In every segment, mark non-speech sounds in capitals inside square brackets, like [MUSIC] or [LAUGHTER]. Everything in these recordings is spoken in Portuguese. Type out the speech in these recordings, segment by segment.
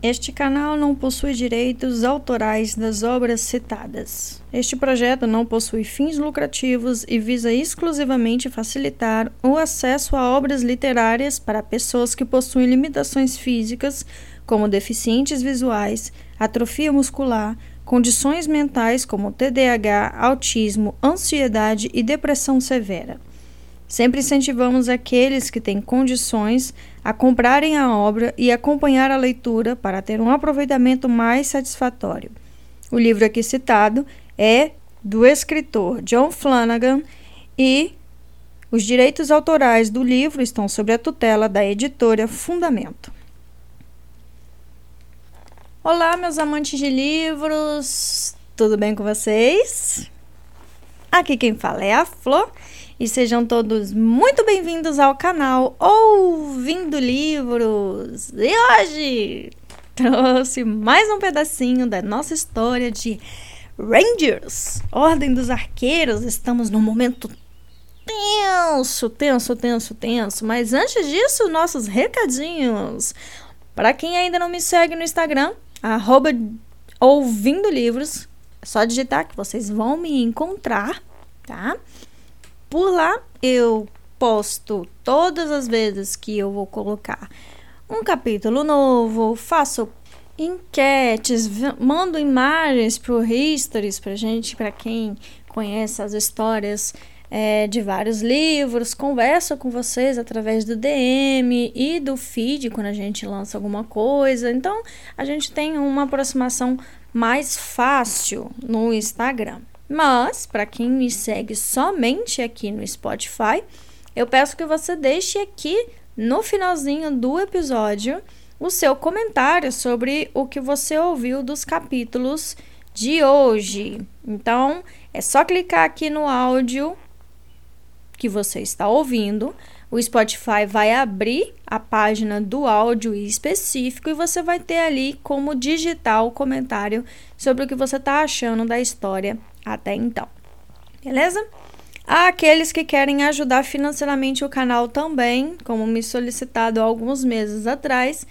Este canal não possui direitos autorais das obras citadas. Este projeto não possui fins lucrativos e visa exclusivamente facilitar o acesso a obras literárias para pessoas que possuem limitações físicas, como deficientes visuais, atrofia muscular, condições mentais como TDAH, autismo, ansiedade e depressão severa. Sempre incentivamos aqueles que têm condições a comprarem a obra e acompanhar a leitura para ter um aproveitamento mais satisfatório. O livro aqui citado é do escritor John Flanagan e os direitos autorais do livro estão sob a tutela da editora Fundamento. Olá, meus amantes de livros, tudo bem com vocês? Aqui quem fala é a Flor e sejam todos muito bem-vindos ao canal Ouvindo Livros. E hoje trouxe mais um pedacinho da nossa história de Rangers, Ordem dos Arqueiros. Estamos num momento tenso, tenso, tenso, tenso. Mas antes disso, nossos recadinhos. Para quem ainda não me segue no Instagram, arroba Ouvindo Livros, é só digitar que vocês vão me encontrar, tá? Por lá eu posto todas as vezes que eu vou colocar um capítulo novo, faço enquetes, mando imagens para o Histories para gente, para quem conhece as histórias é, de vários livros, converso com vocês através do DM e do feed quando a gente lança alguma coisa. Então a gente tem uma aproximação mais fácil no Instagram. Mas, para quem me segue somente aqui no Spotify, eu peço que você deixe aqui no finalzinho do episódio o seu comentário sobre o que você ouviu dos capítulos de hoje. Então, é só clicar aqui no áudio que você está ouvindo. O Spotify vai abrir a página do áudio específico e você vai ter ali como digitar o comentário sobre o que você está achando da história até então. Beleza? Há aqueles que querem ajudar financeiramente o canal também, como me solicitado alguns meses atrás.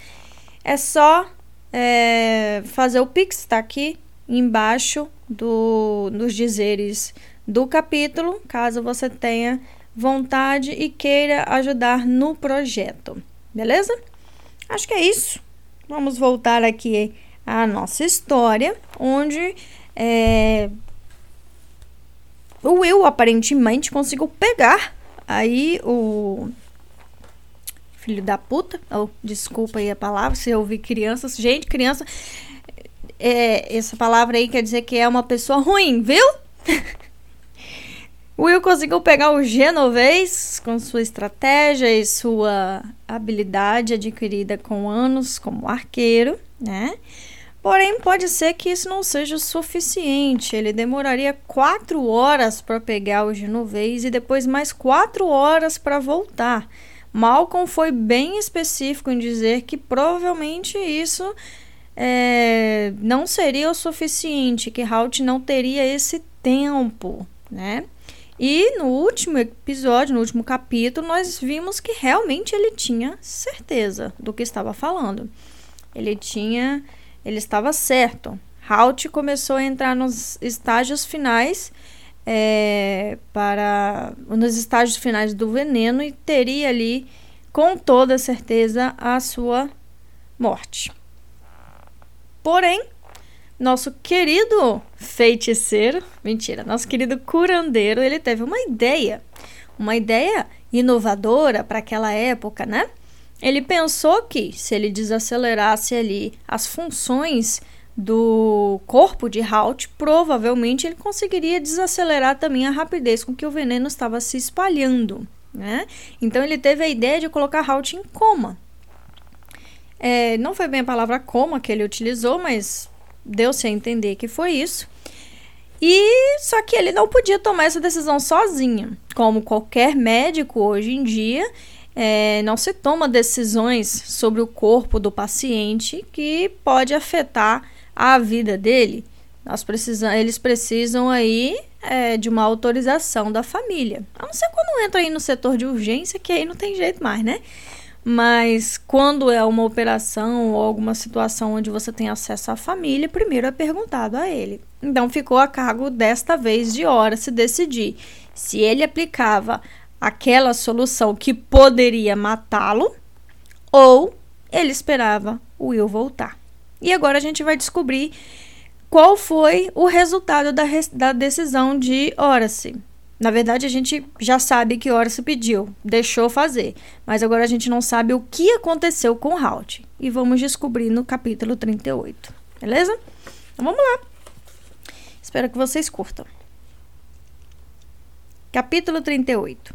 É só é, fazer o Pix, está aqui embaixo do, dos dizeres do capítulo, caso você tenha vontade e queira ajudar no projeto. Beleza? Acho que é isso. Vamos voltar aqui à nossa história, onde é, o Will aparentemente conseguiu pegar aí o filho da puta, oh, desculpa aí a palavra, se eu ouvir crianças, gente, criança, é, essa palavra aí quer dizer que é uma pessoa ruim, viu? o [LAUGHS] Will conseguiu pegar o Genovês com sua estratégia e sua habilidade adquirida com anos como arqueiro, né? Porém, pode ser que isso não seja o suficiente. Ele demoraria quatro horas para pegar o genovês e depois mais quatro horas para voltar. Malcolm foi bem específico em dizer que provavelmente isso é, não seria o suficiente, que Halt não teria esse tempo, né? E no último episódio, no último capítulo, nós vimos que realmente ele tinha certeza do que estava falando. Ele tinha ele estava certo. Halt começou a entrar nos estágios finais é, para nos estágios finais do veneno e teria ali com toda certeza a sua morte. Porém, nosso querido feiticeiro, mentira, nosso querido curandeiro, ele teve uma ideia, uma ideia inovadora para aquela época, né? Ele pensou que se ele desacelerasse ali as funções do corpo de Halt, provavelmente ele conseguiria desacelerar também a rapidez com que o veneno estava se espalhando. Né? Então ele teve a ideia de colocar Halt em coma. É, não foi bem a palavra coma que ele utilizou, mas deu-se a entender que foi isso. E só que ele não podia tomar essa decisão sozinho. Como qualquer médico hoje em dia, é, não se toma decisões sobre o corpo do paciente que pode afetar a vida dele. Nós precisam, eles precisam aí é, de uma autorização da família. A não ser quando entra aí no setor de urgência, que aí não tem jeito mais, né? mas quando é uma operação ou alguma situação onde você tem acesso à família, primeiro é perguntado a ele. Então ficou a cargo desta vez de hora se decidir se ele aplicava aquela solução que poderia matá-lo ou ele esperava o Will voltar. E agora a gente vai descobrir qual foi o resultado da, da decisão de Horace. Na verdade, a gente já sabe que Horace pediu, deixou fazer, mas agora a gente não sabe o que aconteceu com Halt. E vamos descobrir no capítulo 38, beleza? Então vamos lá. Espero que vocês curtam. Capítulo 38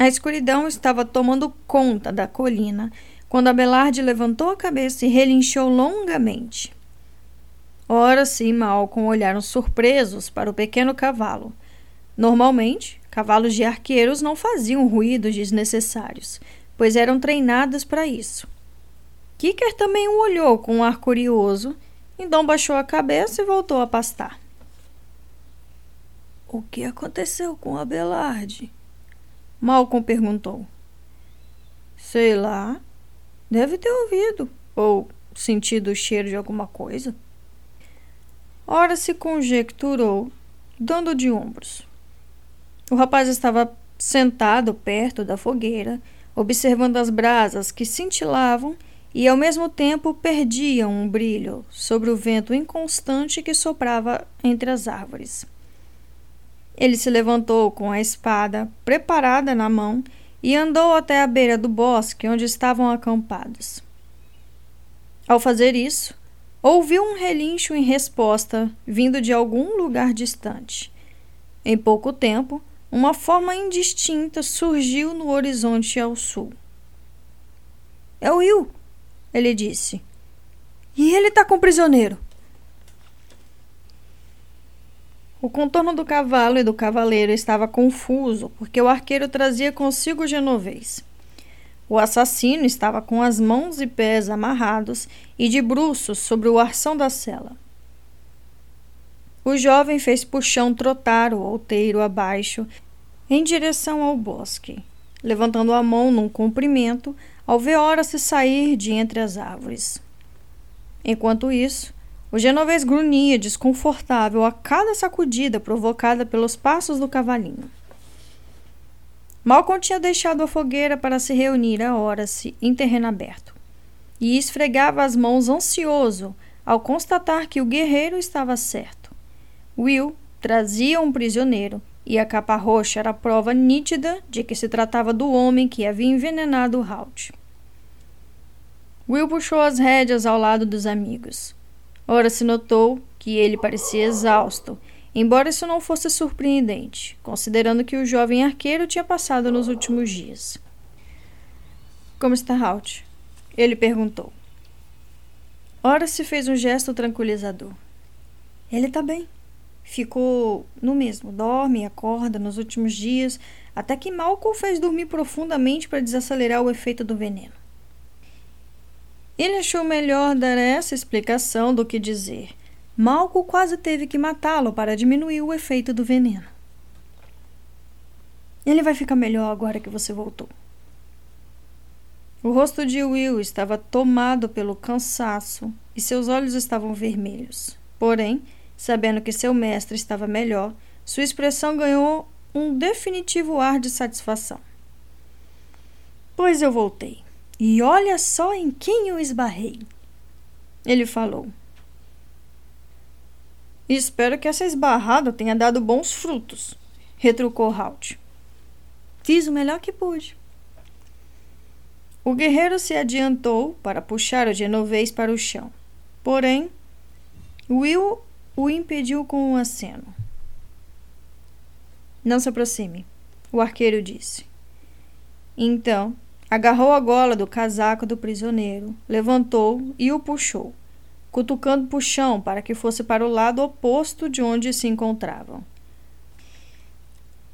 A escuridão estava tomando conta da colina quando Abelard levantou a cabeça e relinchou longamente. Ora sim, Malcolm olharam surpresos para o pequeno cavalo. Normalmente, cavalos de arqueiros não faziam ruídos desnecessários, pois eram treinados para isso. Kicker também o olhou com um ar curioso, então baixou a cabeça e voltou a pastar. O que aconteceu com Abelard? Malcolm perguntou. Sei lá. Deve ter ouvido ou sentido o cheiro de alguma coisa. Ora se conjecturou, dando de ombros. O rapaz estava sentado perto da fogueira, observando as brasas que cintilavam e ao mesmo tempo perdiam um brilho sobre o vento inconstante que soprava entre as árvores. Ele se levantou com a espada preparada na mão e andou até a beira do bosque onde estavam acampados. Ao fazer isso, Ouviu um relincho em resposta, vindo de algum lugar distante. Em pouco tempo, uma forma indistinta surgiu no horizonte ao sul. É o Will, ele disse. E ele está com o prisioneiro. O contorno do cavalo e do cavaleiro estava confuso, porque o arqueiro trazia consigo o genovês. O assassino estava com as mãos e pés amarrados e de bruços sobre o arção da cela. O jovem fez puxão trotar o outeiro abaixo em direção ao bosque, levantando a mão num comprimento ao ver Horace sair de entre as árvores. Enquanto isso, o genovês grunhia desconfortável a cada sacudida provocada pelos passos do cavalinho. Malcolm tinha deixado a fogueira para se reunir a horas em terreno aberto e esfregava as mãos ansioso ao constatar que o guerreiro estava certo. Will trazia um prisioneiro e a capa roxa era prova nítida de que se tratava do homem que havia envenenado Halt. Will puxou as rédeas ao lado dos amigos. Ora se notou que ele parecia exausto embora isso não fosse surpreendente, considerando que o jovem arqueiro tinha passado nos últimos dias. Como está Halt? Ele perguntou. Ora se fez um gesto tranquilizador. Ele está bem. Ficou no mesmo, dorme acorda nos últimos dias, até que Malcolm fez dormir profundamente para desacelerar o efeito do veneno. Ele achou melhor dar essa explicação do que dizer. Malco quase teve que matá-lo para diminuir o efeito do veneno. Ele vai ficar melhor agora que você voltou. O rosto de Will estava tomado pelo cansaço e seus olhos estavam vermelhos. Porém, sabendo que seu mestre estava melhor, sua expressão ganhou um definitivo ar de satisfação. Pois eu voltei. E olha só em quem eu esbarrei. Ele falou. Espero que essa esbarrada tenha dado bons frutos, retrucou Halt. Fiz o melhor que pude. O guerreiro se adiantou para puxar o genovês para o chão. Porém, Will o impediu com um aceno. Não se aproxime, o arqueiro disse. Então, agarrou a gola do casaco do prisioneiro, levantou e o puxou cutucando o chão para que fosse para o lado oposto de onde se encontravam.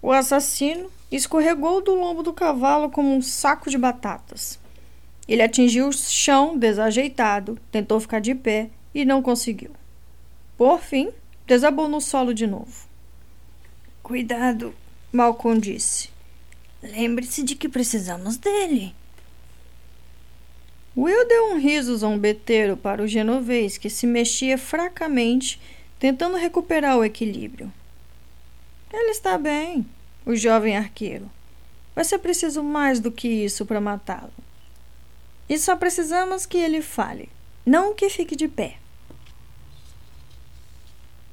O assassino escorregou do lombo do cavalo como um saco de batatas. Ele atingiu o chão desajeitado, tentou ficar de pé e não conseguiu. Por fim, desabou no solo de novo. Cuidado, Malcolm disse. Lembre-se de que precisamos dele. Will deu um riso zombeteiro para o genovês, que se mexia fracamente, tentando recuperar o equilíbrio. Ele está bem, o jovem arqueiro. Vai ser preciso mais do que isso para matá-lo. E só precisamos que ele fale, não que fique de pé.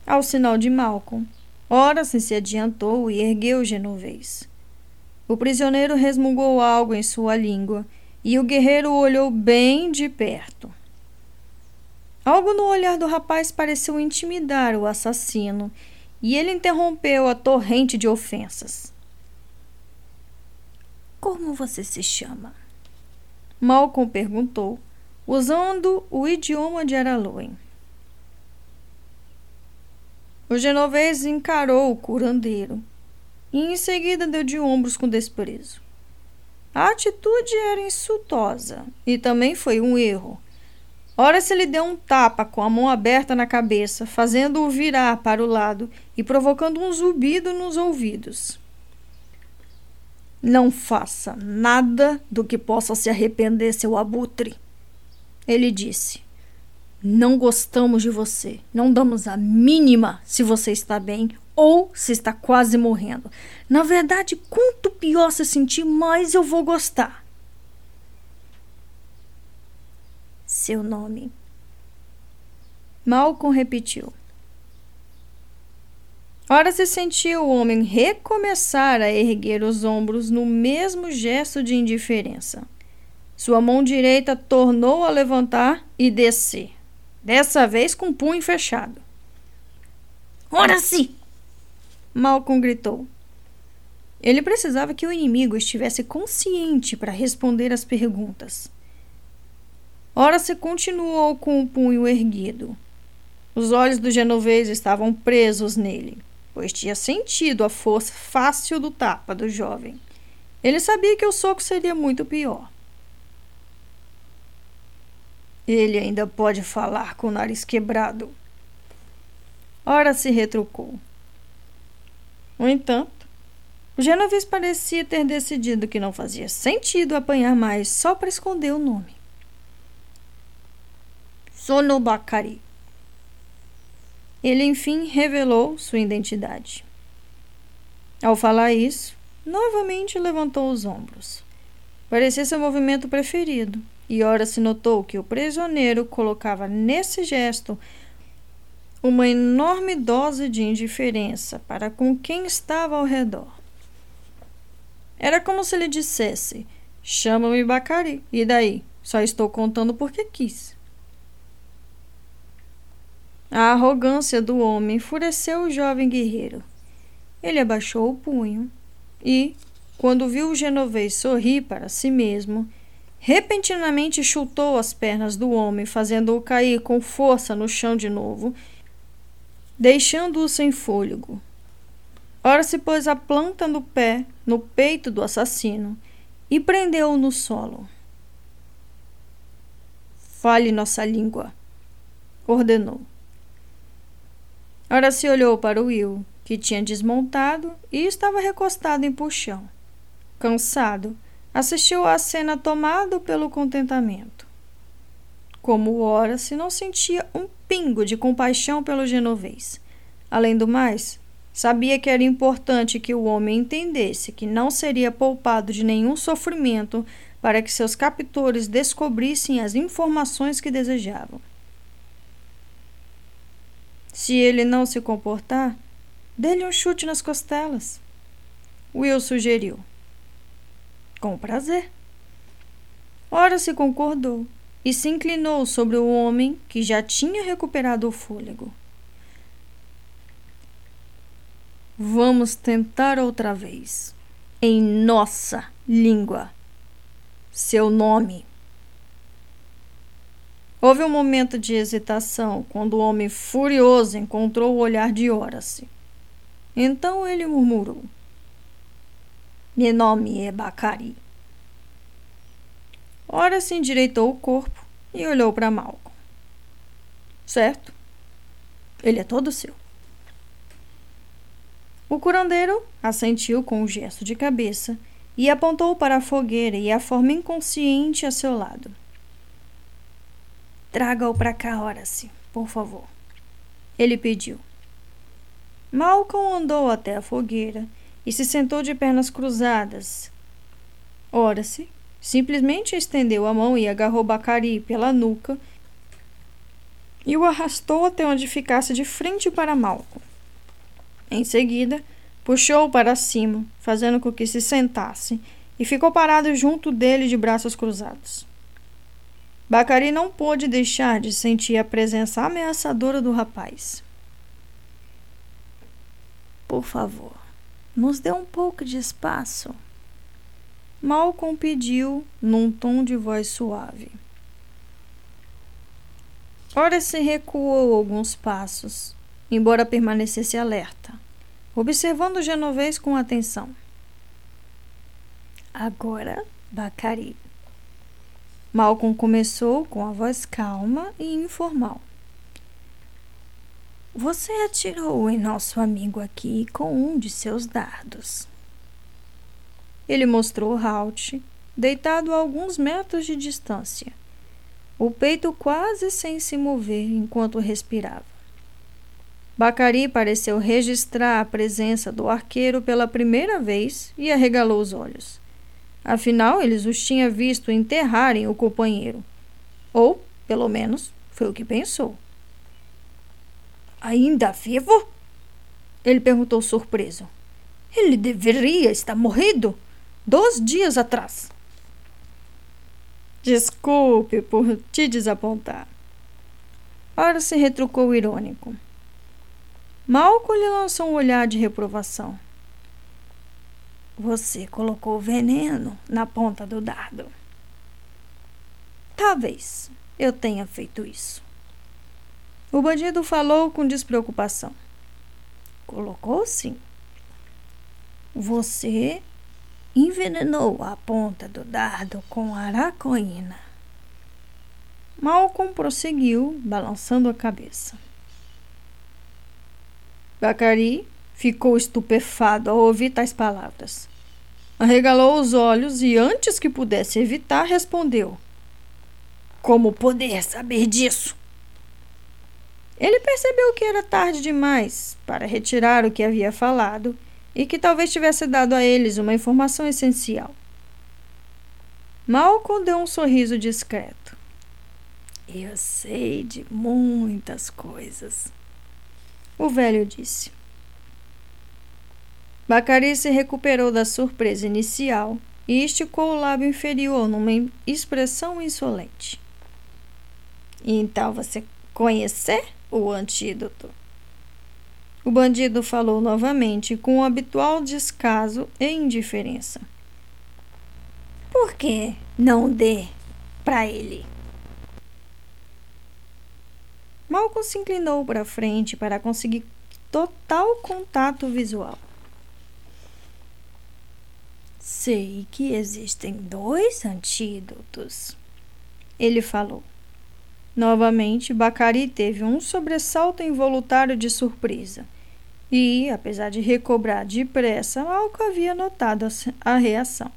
Ao sinal de Malcolm, Horace se adiantou e ergueu o genovês. O prisioneiro resmungou algo em sua língua e o guerreiro olhou bem de perto. Algo no olhar do rapaz pareceu intimidar o assassino e ele interrompeu a torrente de ofensas. Como você se chama? Malcolm perguntou, usando o idioma de Araloen. O genovês encarou o curandeiro e em seguida deu de ombros com desprezo. A atitude era insultosa e também foi um erro. Ora se lhe deu um tapa com a mão aberta na cabeça, fazendo-o virar para o lado e provocando um zumbido nos ouvidos. Não faça nada do que possa se arrepender, seu abutre, ele disse. Não gostamos de você. Não damos a mínima se você está bem ou se está quase morrendo. Na verdade, quanto pior se sentir, mais eu vou gostar. Seu nome. Malcolm repetiu. Ora se sentiu o homem recomeçar a erguer os ombros no mesmo gesto de indiferença. Sua mão direita tornou a levantar e descer dessa vez com o punho fechado. Ora sim! Malcolm gritou. Ele precisava que o inimigo estivesse consciente para responder às perguntas. Ora se continuou com o punho erguido. Os olhos do genovês estavam presos nele, pois tinha sentido a força fácil do tapa do jovem. Ele sabia que o soco seria muito pior. Ele ainda pode falar com o nariz quebrado. Ora se retrucou. No entanto, o genovês parecia ter decidido que não fazia sentido apanhar mais só para esconder o nome. Sonobacari. Ele enfim revelou sua identidade. Ao falar isso, novamente levantou os ombros. Parecia seu movimento preferido e ora se notou que o prisioneiro colocava nesse gesto uma enorme dose de indiferença para com quem estava ao redor. Era como se lhe dissesse: Chama-me Bacari, e daí? Só estou contando porque quis. A arrogância do homem enfureceu o jovem guerreiro. Ele abaixou o punho e, quando viu o genovês sorrir para si mesmo, repentinamente chutou as pernas do homem, fazendo-o cair com força no chão de novo, deixando-o sem fôlego. Ora se pôs a planta do pé no peito do assassino e prendeu-o no solo. Fale nossa língua, ordenou. Ora se olhou para Will, que tinha desmontado e estava recostado em puxão. Cansado, assistiu à cena tomado pelo contentamento. Como ora se não sentia um pingo de compaixão pelo genovês. Além do mais, sabia que era importante que o homem entendesse que não seria poupado de nenhum sofrimento para que seus captores descobrissem as informações que desejavam. Se ele não se comportar, dê-lhe um chute nas costelas. Will sugeriu. Com prazer. Ora se concordou e se inclinou sobre o homem que já tinha recuperado o fôlego. Vamos tentar outra vez. Em nossa língua. Seu nome. Houve um momento de hesitação quando o homem furioso encontrou o olhar de Horace. Então ele murmurou: meu nome é Bacari. Ora se endireitou o corpo e olhou para Malcolm. Certo? Ele é todo seu. O curandeiro assentiu com um gesto de cabeça e apontou para a fogueira e a forma inconsciente a seu lado. Traga-o para cá, Horace, por favor. Ele pediu. Malcolm andou até a fogueira e se sentou de pernas cruzadas. Horace simplesmente estendeu a mão e agarrou Bacari pela nuca e o arrastou até onde ficasse de frente para Malcolm. Em seguida, puxou-o para cima, fazendo com que se sentasse, e ficou parado junto dele de braços cruzados. Bacari não pôde deixar de sentir a presença ameaçadora do rapaz. Por favor, nos dê um pouco de espaço. Malcolm pediu num tom de voz suave. Ora se recuou alguns passos, embora permanecesse alerta, observando genovês com atenção. Agora, Bacari. Malcolm começou com a voz calma e informal. Você atirou em nosso amigo aqui com um de seus dardos. Ele mostrou Halt, deitado a alguns metros de distância o peito quase sem se mover enquanto respirava. Bacari pareceu registrar a presença do arqueiro pela primeira vez e arregalou os olhos. Afinal, eles os tinha visto enterrarem o companheiro. Ou, pelo menos, foi o que pensou. Ainda vivo? Ele perguntou surpreso. Ele deveria estar morrido dois dias atrás. Desculpe por te desapontar. Ora se retrucou irônico. Malco lhe lançou um olhar de reprovação. Você colocou veneno na ponta do dardo. Talvez eu tenha feito isso. O bandido falou com despreocupação. Colocou sim. Você envenenou a ponta do dardo com aracoína. Malcolm prosseguiu, balançando a cabeça. Bacari ficou estupefado ao ouvir tais palavras. Arregalou os olhos e, antes que pudesse evitar, respondeu: Como poder saber disso? Ele percebeu que era tarde demais para retirar o que havia falado e que talvez tivesse dado a eles uma informação essencial. Malcolm deu um sorriso discreto. Eu sei de muitas coisas, o velho disse. Bacari se recuperou da surpresa inicial e esticou o lábio inferior numa expressão insolente. Então você conhecer o antídoto? O bandido falou novamente com o habitual descaso e indiferença. Por que não dê para ele? Malcolm se inclinou para frente para conseguir total contato visual. Sei que existem dois antídotos, ele falou. Novamente, Bacari teve um sobressalto involuntário de surpresa. E, apesar de recobrar depressa, Malco havia notado a reação.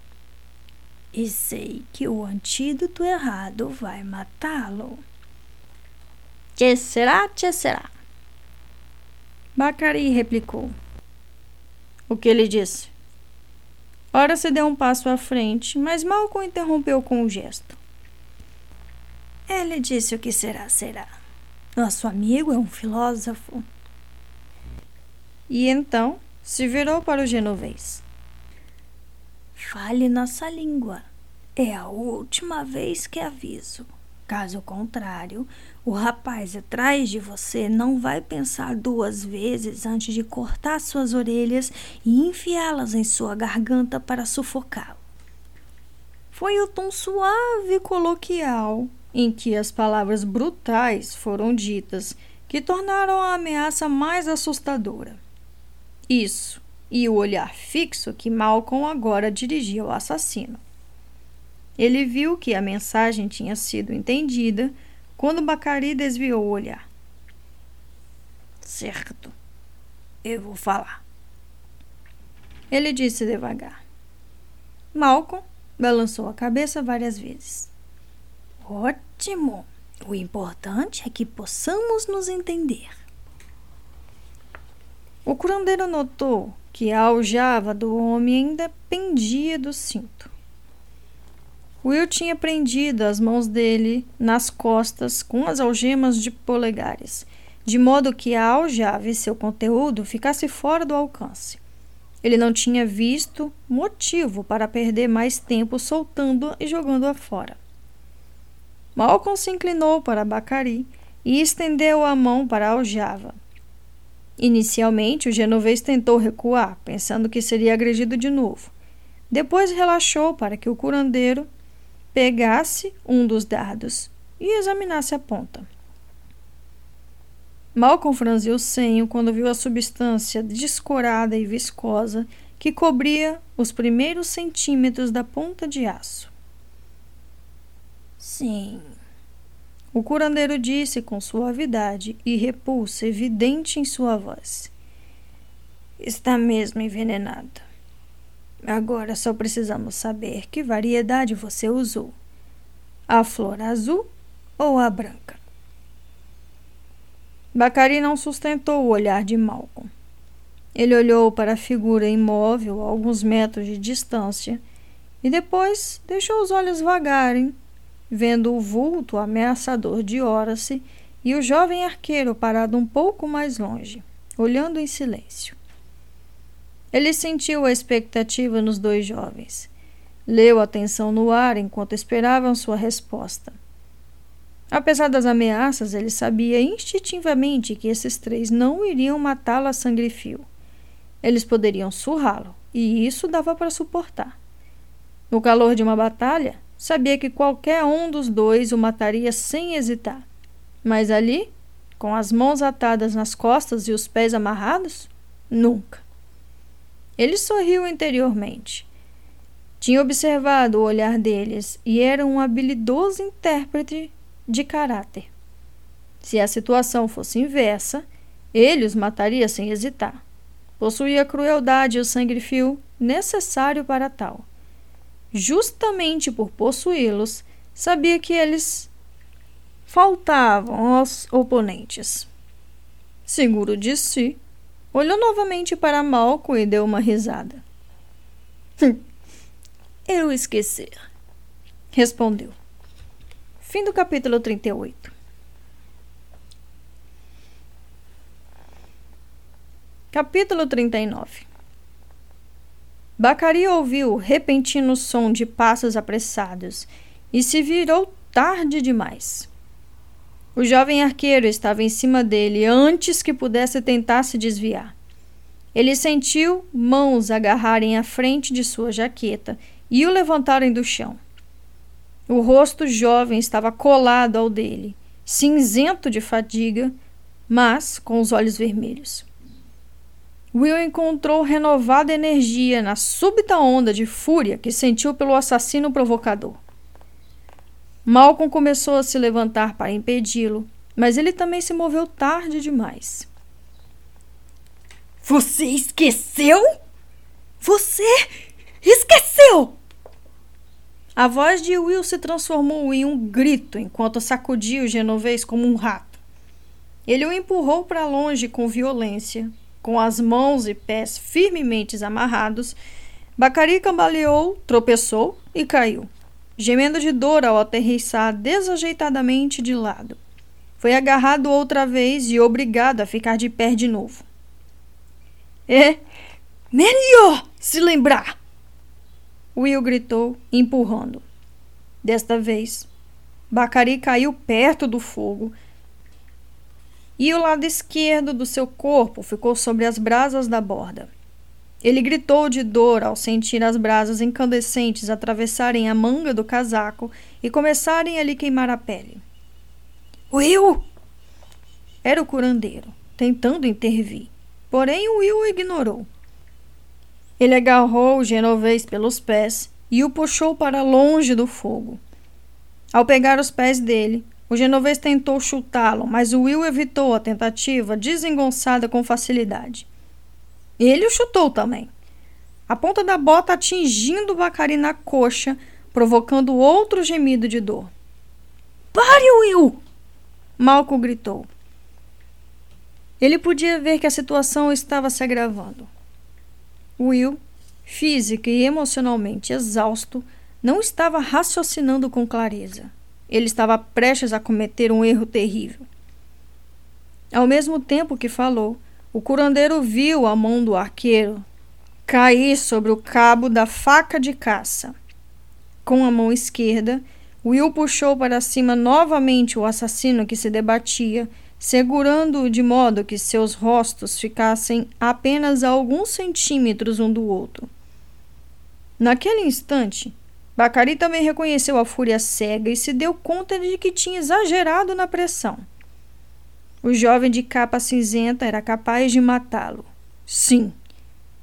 E sei que o antídoto errado vai matá-lo. Que será, que será? Bacari replicou. O que ele disse? Ora se deu um passo à frente, mas Malcolm interrompeu com um gesto. Ele disse o que será, será. Nosso amigo é um filósofo. E então se virou para o genovês. Fale nossa língua. É a última vez que aviso. Caso contrário, o rapaz atrás de você não vai pensar duas vezes antes de cortar suas orelhas e enfiá-las em sua garganta para sufocá-lo. Foi o tom suave e coloquial em que as palavras brutais foram ditas que tornaram a ameaça mais assustadora. Isso, e o olhar fixo que Malcolm agora dirigia ao assassino. Ele viu que a mensagem tinha sido entendida quando Bacari desviou o olhar. Certo, eu vou falar. Ele disse devagar. Malcolm balançou a cabeça várias vezes. Ótimo! O importante é que possamos nos entender. O curandeiro notou que a aljava do homem ainda pendia do cinto. Will tinha prendido as mãos dele nas costas com as algemas de polegares, de modo que a aljava e seu conteúdo ficasse fora do alcance. Ele não tinha visto motivo para perder mais tempo soltando e jogando-a fora. Malcolm se inclinou para Bacari e estendeu a mão para a aljava. Inicialmente, o genovês tentou recuar, pensando que seria agredido de novo. Depois relaxou para que o curandeiro pegasse um dos dardos e examinasse a ponta. Malcolm franziu o senho quando viu a substância descorada e viscosa que cobria os primeiros centímetros da ponta de aço. Sim. O curandeiro disse com suavidade e repulsa evidente em sua voz. Está mesmo envenenado. Agora só precisamos saber que variedade você usou: a flor azul ou a branca. Bacari não sustentou o olhar de Malcolm. Ele olhou para a figura imóvel a alguns metros de distância e depois deixou os olhos vagarem vendo o vulto ameaçador de Horace e o jovem arqueiro parado um pouco mais longe, olhando em silêncio. Ele sentiu a expectativa nos dois jovens. Leu a tensão no ar enquanto esperavam sua resposta. Apesar das ameaças, ele sabia instintivamente que esses três não iriam matá-lo a sangue fio. Eles poderiam surrá-lo, e isso dava para suportar. No calor de uma batalha, Sabia que qualquer um dos dois o mataria sem hesitar. Mas ali, com as mãos atadas nas costas e os pés amarrados, nunca. Ele sorriu interiormente. Tinha observado o olhar deles e era um habilidoso intérprete de caráter. Se a situação fosse inversa, ele os mataria sem hesitar. Possuía a crueldade e o sangue frio necessário para tal justamente por possuí-los, sabia que eles faltavam aos oponentes. Seguro de si, olhou novamente para Malco e deu uma risada. Hum, eu esqueci, respondeu. Fim do capítulo 38. Capítulo 39 Bacari ouviu o repentino som de passos apressados e se virou tarde demais. O jovem arqueiro estava em cima dele antes que pudesse tentar se desviar. Ele sentiu mãos agarrarem a frente de sua jaqueta e o levantarem do chão. O rosto jovem estava colado ao dele, cinzento de fadiga, mas com os olhos vermelhos. Will encontrou renovada energia na súbita onda de fúria que sentiu pelo assassino provocador. Malcolm começou a se levantar para impedi-lo, mas ele também se moveu tarde demais. Você esqueceu? Você esqueceu! A voz de Will se transformou em um grito enquanto sacudia o genovês como um rato. Ele o empurrou para longe com violência, com as mãos e pés firmemente amarrados, Bacari cambaleou, tropeçou e caiu, gemendo de dor ao aterrissar desajeitadamente de lado. Foi agarrado outra vez e obrigado a ficar de pé de novo. É melhor se lembrar! Will gritou, empurrando. Desta vez, Bacari caiu perto do fogo e o lado esquerdo do seu corpo ficou sobre as brasas da borda. Ele gritou de dor ao sentir as brasas incandescentes atravessarem a manga do casaco e começarem a lhe queimar a pele. Will! Era o curandeiro, tentando intervir. Porém, Will o ignorou. Ele agarrou o genovês pelos pés e o puxou para longe do fogo. Ao pegar os pés dele, o genovês tentou chutá-lo, mas o Will evitou a tentativa, desengonçada com facilidade. Ele o chutou também. a ponta da bota atingindo Bacari na coxa, provocando outro gemido de dor. Pare, Will! Malco gritou. Ele podia ver que a situação estava se agravando. Will, física e emocionalmente exausto, não estava raciocinando com clareza. Ele estava prestes a cometer um erro terrível. Ao mesmo tempo que falou, o curandeiro viu a mão do arqueiro cair sobre o cabo da faca de caça. Com a mão esquerda, Will puxou para cima novamente o assassino que se debatia, segurando-o de modo que seus rostos ficassem apenas a alguns centímetros um do outro. Naquele instante, Bacari também reconheceu a fúria cega e se deu conta de que tinha exagerado na pressão. O jovem de capa cinzenta era capaz de matá-lo. Sim,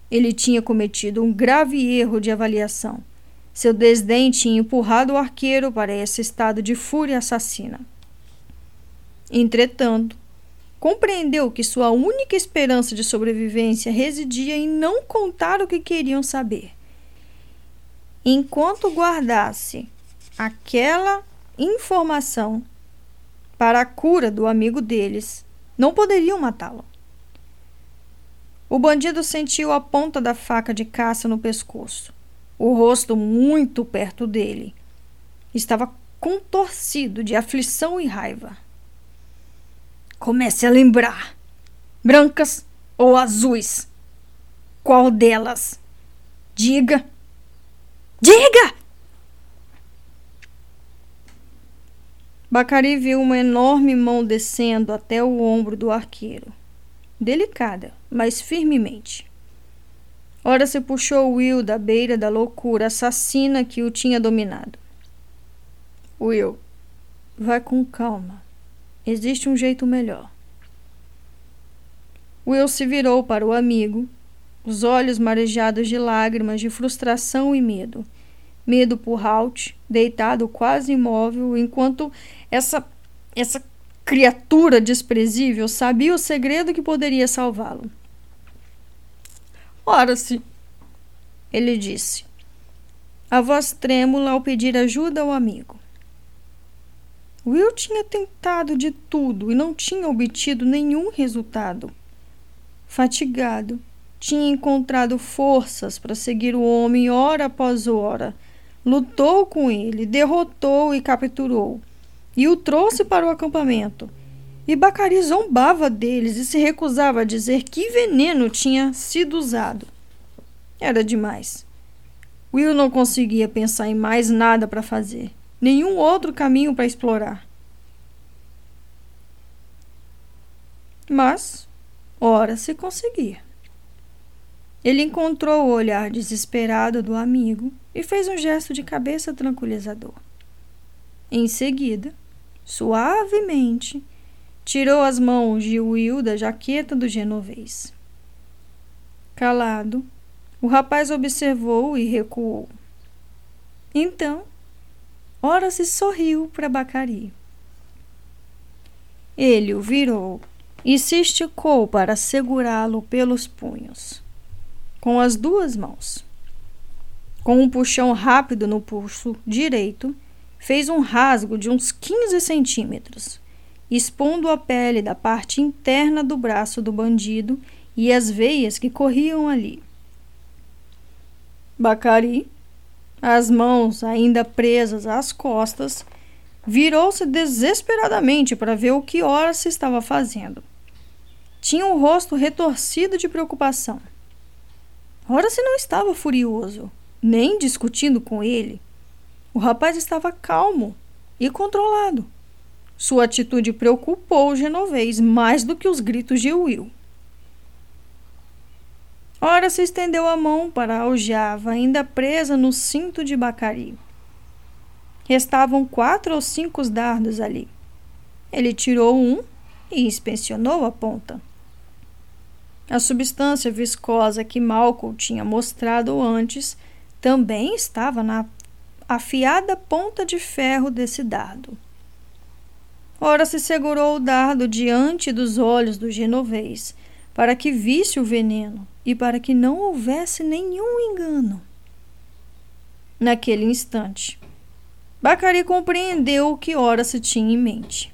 ele tinha cometido um grave erro de avaliação. Seu desdém tinha empurrado o arqueiro para esse estado de fúria assassina. Entretanto, compreendeu que sua única esperança de sobrevivência residia em não contar o que queriam saber enquanto guardasse aquela informação para a cura do amigo deles, não poderiam matá-lo. O bandido sentiu a ponta da faca de caça no pescoço, o rosto muito perto dele. Estava contorcido de aflição e raiva. Comece a lembrar: brancas ou azuis? Qual delas? Diga. Diga! Bacari viu uma enorme mão descendo até o ombro do arqueiro. Delicada, mas firmemente. Ora se puxou Will da beira da loucura assassina que o tinha dominado. Will, vai com calma. Existe um jeito melhor. Will se virou para o amigo, os olhos marejados de lágrimas de frustração e medo. Medo por Halt, deitado quase imóvel, enquanto essa essa criatura desprezível sabia o segredo que poderia salvá-lo. Ora-se, ele disse, a voz trêmula ao pedir ajuda ao amigo. Will tinha tentado de tudo e não tinha obtido nenhum resultado. Fatigado, tinha encontrado forças para seguir o homem hora após hora. Lutou com ele, derrotou e capturou, e o trouxe para o acampamento. E Bacari zombava deles e se recusava a dizer que veneno tinha sido usado. Era demais. Will não conseguia pensar em mais nada para fazer, nenhum outro caminho para explorar. Mas, ora se conseguia. Ele encontrou o olhar desesperado do amigo e fez um gesto de cabeça tranquilizador. Em seguida, suavemente, tirou as mãos de Will da jaqueta do genovês. Calado, o rapaz observou e recuou. Então, ora se sorriu para Bacari. Ele o virou e se esticou para segurá-lo pelos punhos com as duas mãos. Com um puxão rápido no pulso direito, fez um rasgo de uns 15 centímetros, expondo a pele da parte interna do braço do bandido e as veias que corriam ali. Bacari, as mãos ainda presas às costas, virou-se desesperadamente para ver o que ora se estava fazendo. Tinha o rosto retorcido de preocupação. Ora se não estava furioso, nem discutindo com ele. O rapaz estava calmo e controlado. Sua atitude preocupou o genovês mais do que os gritos de Will. Ora se estendeu a mão para a aljava ainda presa no cinto de Bacari. Restavam quatro ou cinco dardos ali. Ele tirou um e inspecionou a ponta. A substância viscosa que Malcolm tinha mostrado antes também estava na afiada ponta de ferro desse dardo. Ora se segurou o dardo diante dos olhos do genovês, para que visse o veneno e para que não houvesse nenhum engano. Naquele instante, Bacari compreendeu o que ora se tinha em mente.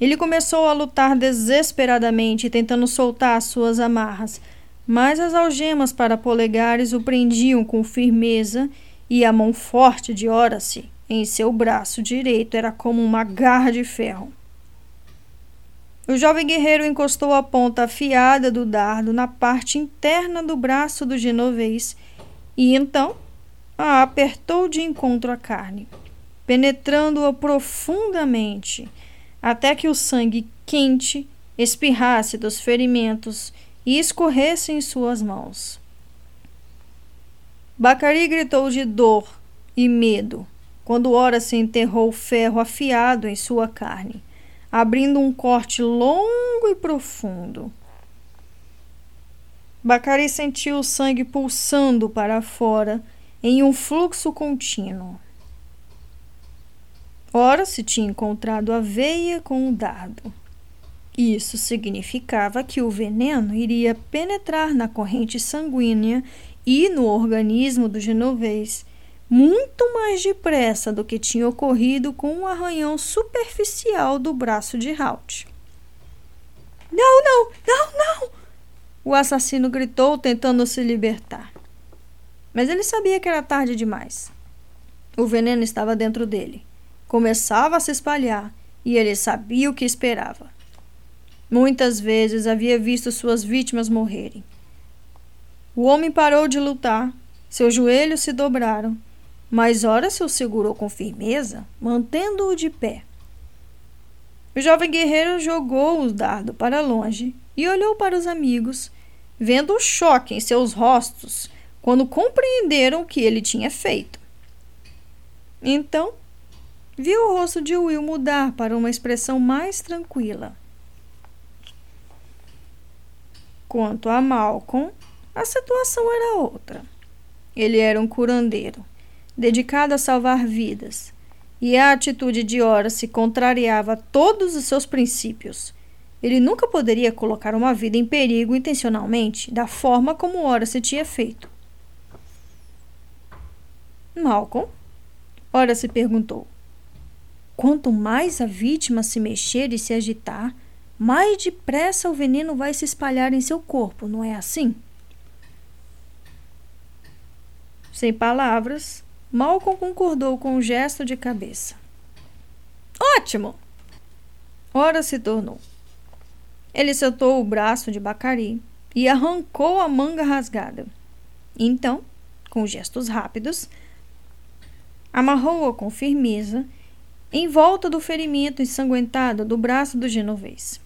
Ele começou a lutar desesperadamente, tentando soltar suas amarras, mas as algemas para polegares o prendiam com firmeza e a mão forte de Horace em seu braço direito era como uma garra de ferro. O jovem guerreiro encostou a ponta afiada do dardo na parte interna do braço do genovês e então a apertou de encontro à carne, penetrando-a profundamente até que o sangue quente espirrasse dos ferimentos e escorresse em suas mãos. Bacari gritou de dor e medo quando ora se enterrou o ferro afiado em sua carne, abrindo um corte longo e profundo. Bacari sentiu o sangue pulsando para fora em um fluxo contínuo. Ora se tinha encontrado a veia com o dardo. Isso significava que o veneno iria penetrar na corrente sanguínea e no organismo do genovês muito mais depressa do que tinha ocorrido com o arranhão superficial do braço de Halt. Não, não, não, não! O assassino gritou, tentando se libertar. Mas ele sabia que era tarde demais. O veneno estava dentro dele começava a se espalhar e ele sabia o que esperava. Muitas vezes havia visto suas vítimas morrerem. O homem parou de lutar, seus joelhos se dobraram, mas ora se o segurou com firmeza, mantendo-o de pé. O jovem guerreiro jogou o dardo para longe e olhou para os amigos, vendo o choque em seus rostos quando compreenderam o que ele tinha feito. Então, viu o rosto de Will mudar para uma expressão mais tranquila. Quanto a Malcolm, a situação era outra. Ele era um curandeiro, dedicado a salvar vidas, e a atitude de Horace contrariava todos os seus princípios. Ele nunca poderia colocar uma vida em perigo intencionalmente, da forma como Horace tinha feito. Malcolm? Horace perguntou. Quanto mais a vítima se mexer e se agitar, mais depressa o veneno vai se espalhar em seu corpo, não é assim? Sem palavras, Malcolm concordou com um gesto de cabeça. Ótimo! Ora se tornou. Ele soltou o braço de Bacari e arrancou a manga rasgada. Então, com gestos rápidos, amarrou-a com firmeza em volta do ferimento ensanguentado do braço do genovês.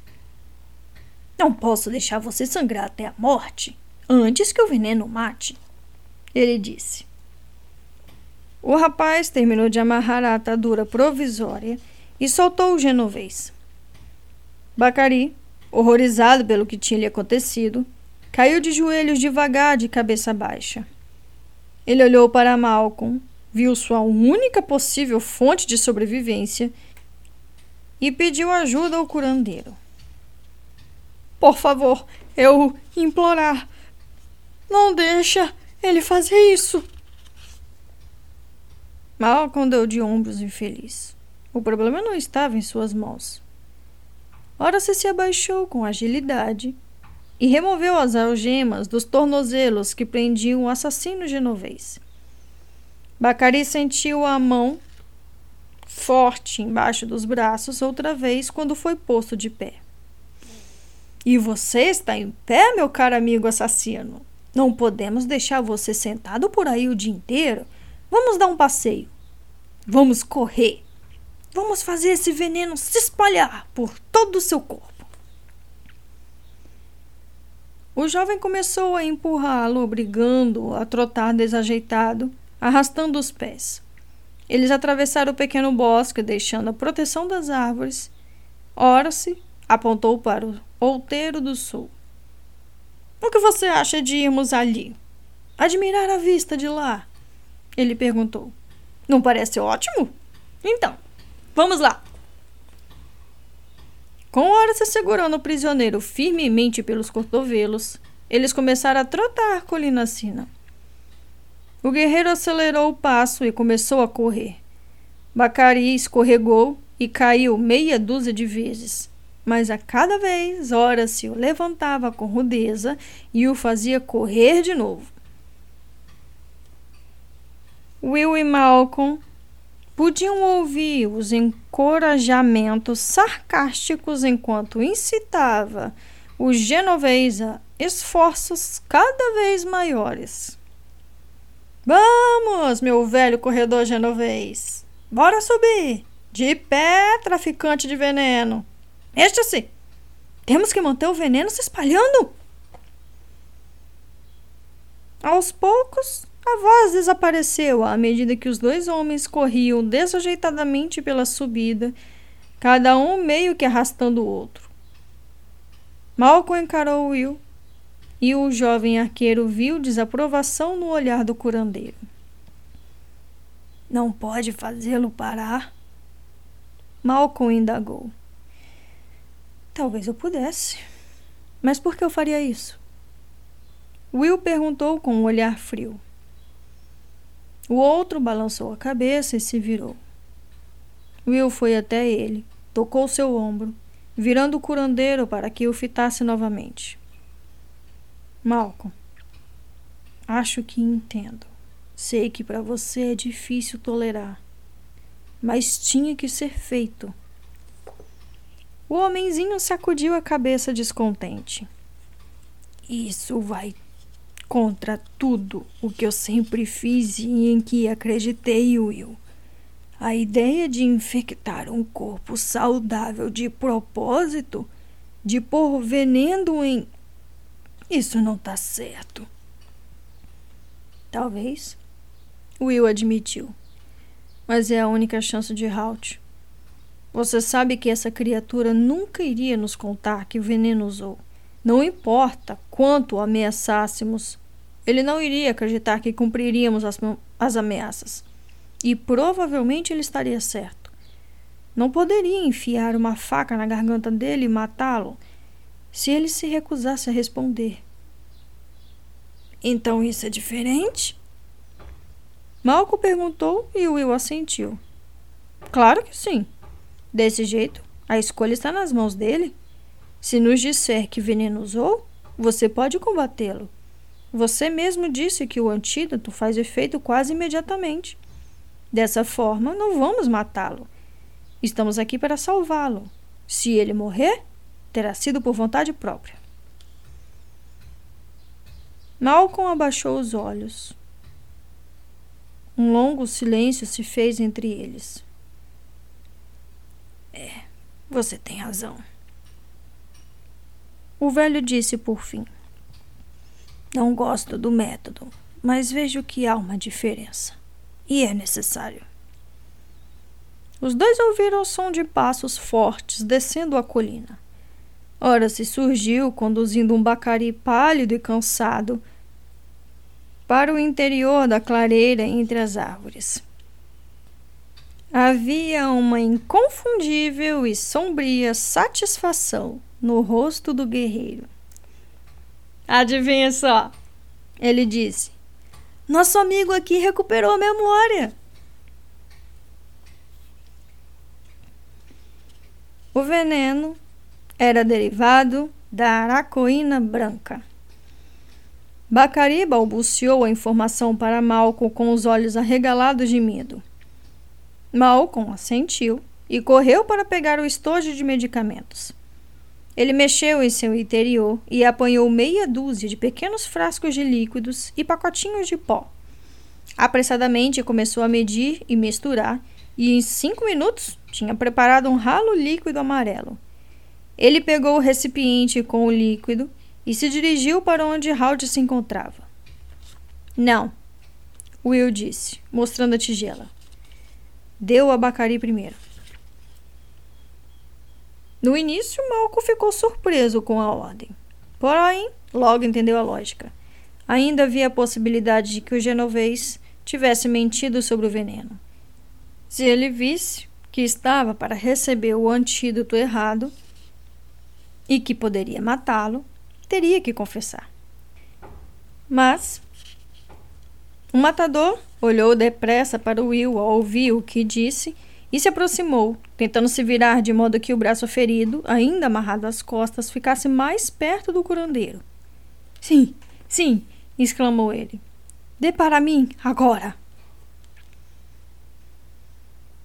Não posso deixar você sangrar até a morte antes que o veneno mate, ele disse. O rapaz terminou de amarrar a atadura provisória e soltou o genovês. Bacari, horrorizado pelo que tinha lhe acontecido, caiu de joelhos devagar de cabeça baixa. Ele olhou para Malcolm, viu sua única possível fonte de sobrevivência e pediu ajuda ao curandeiro. Por favor, eu implorar. Não deixa ele fazer isso. Malcolm deu de ombros infeliz. O problema não estava em suas mãos. Ora se se abaixou com agilidade e removeu as algemas dos tornozelos que prendiam o assassino genovês. Bacari sentiu a mão forte embaixo dos braços outra vez quando foi posto de pé. E você está em pé, meu caro amigo assassino? Não podemos deixar você sentado por aí o dia inteiro. Vamos dar um passeio. Vamos correr. Vamos fazer esse veneno se espalhar por todo o seu corpo. O jovem começou a empurrá-lo, obrigando-o a trotar desajeitado arrastando os pés. Eles atravessaram o pequeno bosque, deixando a proteção das árvores. Ora-se apontou para o outeiro do sul. O que você acha de irmos ali? Admirar a vista de lá? Ele perguntou. Não parece ótimo? Então, vamos lá. Com Horace segurando o prisioneiro firmemente pelos cotovelos, eles começaram a trotar a colina acima. O guerreiro acelerou o passo e começou a correr. Bacari escorregou e caiu meia dúzia de vezes, mas a cada vez Horace o levantava com rudeza e o fazia correr de novo. Will e Malcolm podiam ouvir os encorajamentos sarcásticos enquanto incitava o genovês a esforços cada vez maiores. Vamos, meu velho corredor genovês. Bora subir. De pé, traficante de veneno. Mexa-se. Temos que manter o veneno se espalhando. Aos poucos, a voz desapareceu à medida que os dois homens corriam desajeitadamente pela subida, cada um meio que arrastando o outro. Malcolm encarou Will e o jovem arqueiro viu desaprovação no olhar do curandeiro. Não pode fazê-lo parar? Malcolm indagou. Talvez eu pudesse. Mas por que eu faria isso? Will perguntou com um olhar frio. O outro balançou a cabeça e se virou. Will foi até ele, tocou seu ombro, virando o curandeiro para que o fitasse novamente. Malcolm, acho que entendo. Sei que para você é difícil tolerar, mas tinha que ser feito. O homenzinho sacudiu a cabeça descontente. Isso vai contra tudo o que eu sempre fiz e em que acreditei, Will. A ideia de infectar um corpo saudável de propósito, de pôr veneno em. Isso não está certo. Talvez, Will admitiu. Mas é a única chance de Halt. Você sabe que essa criatura nunca iria nos contar que o veneno usou. Não importa quanto o ameaçássemos, ele não iria acreditar que cumpriríamos as, as ameaças. E provavelmente ele estaria certo. Não poderia enfiar uma faca na garganta dele e matá-lo se ele se recusasse a responder. Então isso é diferente? Malco perguntou e Will assentiu. Claro que sim. Desse jeito, a escolha está nas mãos dele. Se nos disser que veneno usou, você pode combatê-lo. Você mesmo disse que o antídoto faz efeito quase imediatamente. Dessa forma, não vamos matá-lo. Estamos aqui para salvá-lo. Se ele morrer, terá sido por vontade própria. Malcolm abaixou os olhos. Um longo silêncio se fez entre eles. É, você tem razão. O velho disse por fim. Não gosto do método, mas vejo que há uma diferença. E é necessário. Os dois ouviram o som de passos fortes descendo a colina. Ora se surgiu, conduzindo um bacari pálido e cansado para o interior da clareira entre as árvores. Havia uma inconfundível e sombria satisfação no rosto do guerreiro. Adivinha só? Ele disse: Nosso amigo aqui recuperou a memória. O veneno era derivado da aracoína branca. Bacari balbuciou a informação para Malcolm com os olhos arregalados de medo. Malcolm assentiu e correu para pegar o estojo de medicamentos. Ele mexeu em seu interior e apanhou meia dúzia de pequenos frascos de líquidos e pacotinhos de pó. Apressadamente começou a medir e misturar, e em cinco minutos tinha preparado um ralo líquido amarelo. Ele pegou o recipiente com o líquido e se dirigiu para onde Howard se encontrava. Não, Will disse, mostrando a tigela. Deu a Bacari primeiro. No início, Malco ficou surpreso com a ordem. Porém, logo entendeu a lógica. Ainda havia a possibilidade de que o genovês tivesse mentido sobre o veneno. Se ele visse que estava para receber o antídoto errado, e que poderia matá-lo, teria que confessar. Mas o matador olhou depressa para Will ao ouvir o que disse e se aproximou, tentando se virar de modo que o braço ferido, ainda amarrado às costas, ficasse mais perto do curandeiro. Sim, sim, exclamou ele. Dê para mim, agora!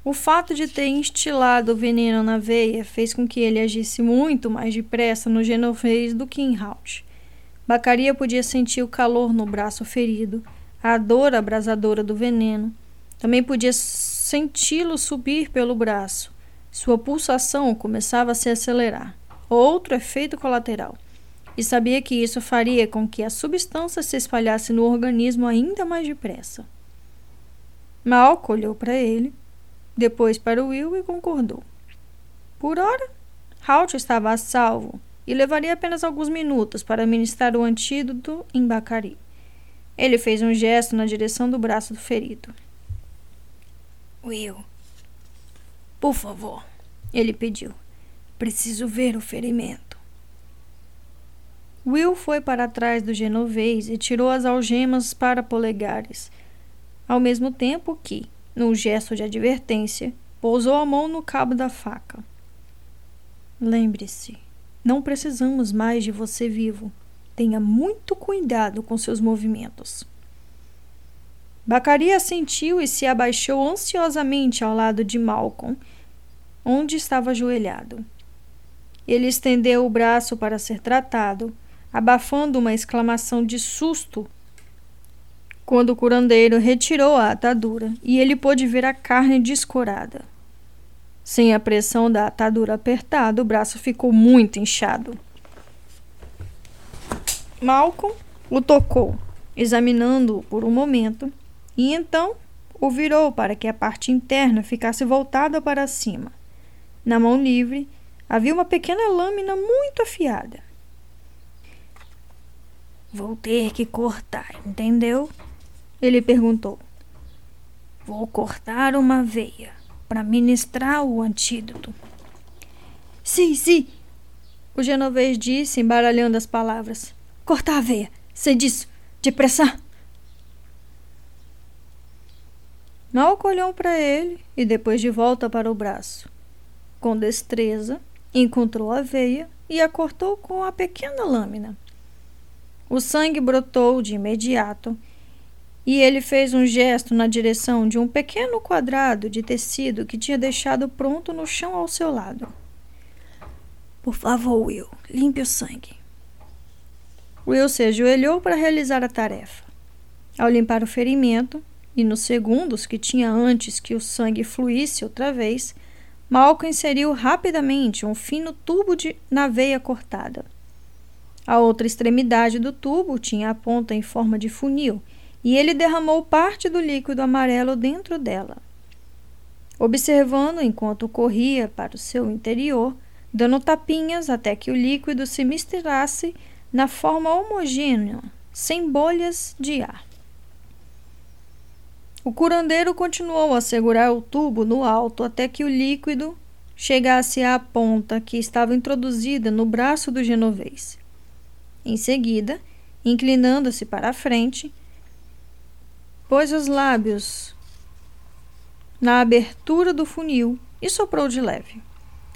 O fato de ter instilado o veneno na veia fez com que ele agisse muito mais depressa no genovês do que em Halt. Bacaria podia sentir o calor no braço ferido, a dor abrasadora do veneno. Também podia senti-lo subir pelo braço. Sua pulsação começava a se acelerar. Outro efeito colateral. E sabia que isso faria com que a substância se espalhasse no organismo ainda mais depressa. Malco olhou para ele, depois para Will e concordou. Por hora, Halt estava a salvo e levaria apenas alguns minutos para ministrar o antídoto em Bacari. Ele fez um gesto na direção do braço do ferido. Will, por favor, ele pediu. Preciso ver o ferimento. Will foi para trás do genovês e tirou as algemas para polegares, ao mesmo tempo que, num gesto de advertência, pousou a mão no cabo da faca. Lembre-se, não precisamos mais de você vivo. Tenha muito cuidado com seus movimentos. Bacaria sentiu e se abaixou ansiosamente ao lado de Malcolm, onde estava ajoelhado. Ele estendeu o braço para ser tratado, abafando uma exclamação de susto quando o curandeiro retirou a atadura e ele pôde ver a carne descorada. Sem a pressão da atadura apertada, o braço ficou muito inchado. Malcolm o tocou, examinando-o por um momento, e então o virou para que a parte interna ficasse voltada para cima. Na mão livre havia uma pequena lâmina muito afiada. Vou ter que cortar, entendeu? Ele perguntou. Vou cortar uma veia para ministrar o antídoto. Sim, sim, o genovês disse, embaralhando as palavras. Cortar a veia, sei disso, depressa. Malco olhou para ele e depois de volta para o braço. Com destreza, encontrou a veia e a cortou com a pequena lâmina. O sangue brotou de imediato e ele fez um gesto na direção de um pequeno quadrado de tecido que tinha deixado pronto no chão ao seu lado. Por favor, Will, limpe o sangue. Will se ajoelhou para realizar a tarefa. Ao limpar o ferimento, e nos segundos que tinha antes que o sangue fluísse outra vez, Malcolm inseriu rapidamente um fino tubo de, na veia cortada. A outra extremidade do tubo tinha a ponta em forma de funil e ele derramou parte do líquido amarelo dentro dela. Observando enquanto corria para o seu interior, dando tapinhas até que o líquido se misturasse na forma homogênea, sem bolhas de ar. O curandeiro continuou a segurar o tubo no alto até que o líquido chegasse à ponta que estava introduzida no braço do genovês. Em seguida, inclinando-se para a frente, pôs os lábios na abertura do funil e soprou de leve,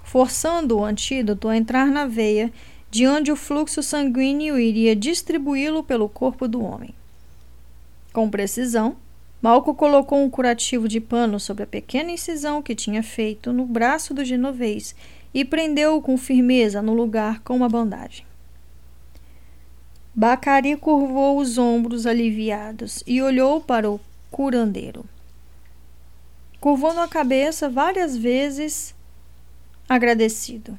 forçando o antídoto a entrar na veia, de onde o fluxo sanguíneo iria distribuí-lo pelo corpo do homem. Com precisão, Malco colocou um curativo de pano sobre a pequena incisão que tinha feito no braço do genovês e prendeu-o com firmeza no lugar com uma bandagem. Bacari curvou os ombros aliviados e olhou para o curandeiro. Curvando a cabeça várias vezes, agradecido.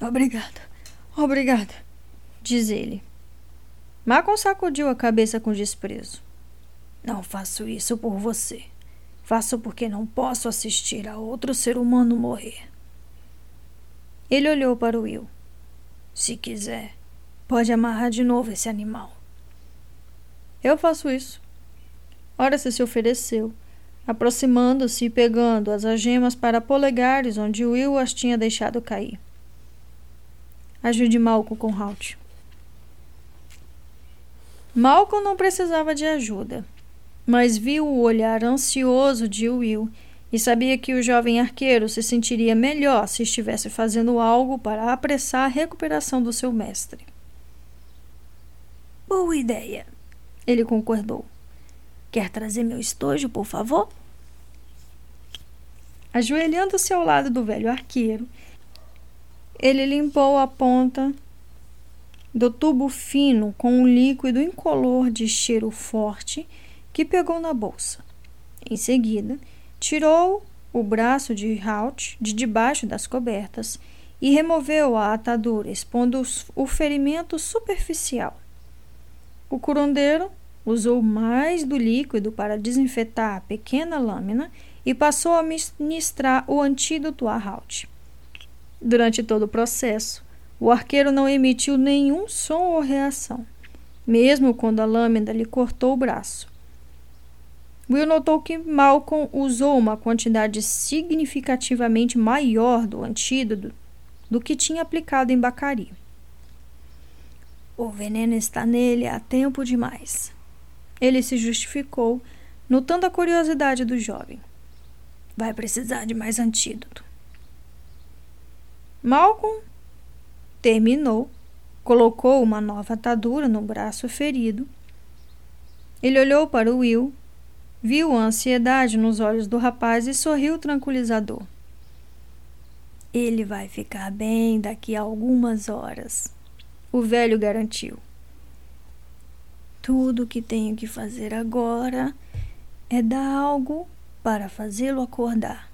Obrigada, obrigada, diz ele. Macon sacudiu a cabeça com desprezo. Não faço isso por você. Faço porque não posso assistir a outro ser humano morrer. Ele olhou para Will. Se quiser, pode amarrar de novo esse animal. Eu faço isso. Ora se se ofereceu, aproximando-se e pegando as algemas para polegares onde Will as tinha deixado cair. Ajude Malcolm com Halt. Malcolm não precisava de ajuda, mas viu o olhar ansioso de Will e sabia que o jovem arqueiro se sentiria melhor se estivesse fazendo algo para apressar a recuperação do seu mestre. Boa ideia, ele concordou. Quer trazer meu estojo, por favor? Ajoelhando-se ao lado do velho arqueiro, ele limpou a ponta do tubo fino com um líquido incolor de cheiro forte que pegou na bolsa. Em seguida, tirou o braço de Halt de debaixo das cobertas e removeu a atadura, expondo o ferimento superficial. O curandeiro usou mais do líquido para desinfetar a pequena lâmina e passou a ministrar o antídoto a Halt. Durante todo o processo, o arqueiro não emitiu nenhum som ou reação, mesmo quando a lâmina lhe cortou o braço. Will notou que Malcolm usou uma quantidade significativamente maior do antídoto do que tinha aplicado em Bacari. O veneno está nele há tempo demais. Ele se justificou, notando a curiosidade do jovem. Vai precisar de mais antídoto. Malcolm Terminou, colocou uma nova atadura no braço ferido. Ele olhou para Will, viu a ansiedade nos olhos do rapaz e sorriu tranquilizador. Ele vai ficar bem daqui a algumas horas, o velho garantiu. Tudo que tenho que fazer agora é dar algo para fazê-lo acordar.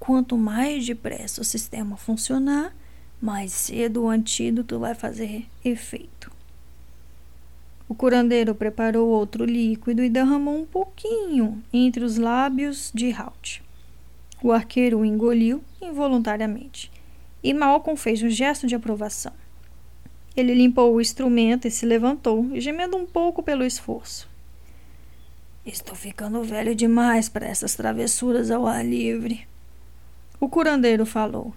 Quanto mais depressa o sistema funcionar, mais cedo o antídoto vai fazer efeito. O curandeiro preparou outro líquido e derramou um pouquinho entre os lábios de Halt. O arqueiro o engoliu involuntariamente e Malcolm fez um gesto de aprovação. Ele limpou o instrumento e se levantou, gemendo um pouco pelo esforço. Estou ficando velho demais para essas travessuras ao ar livre. O curandeiro falou.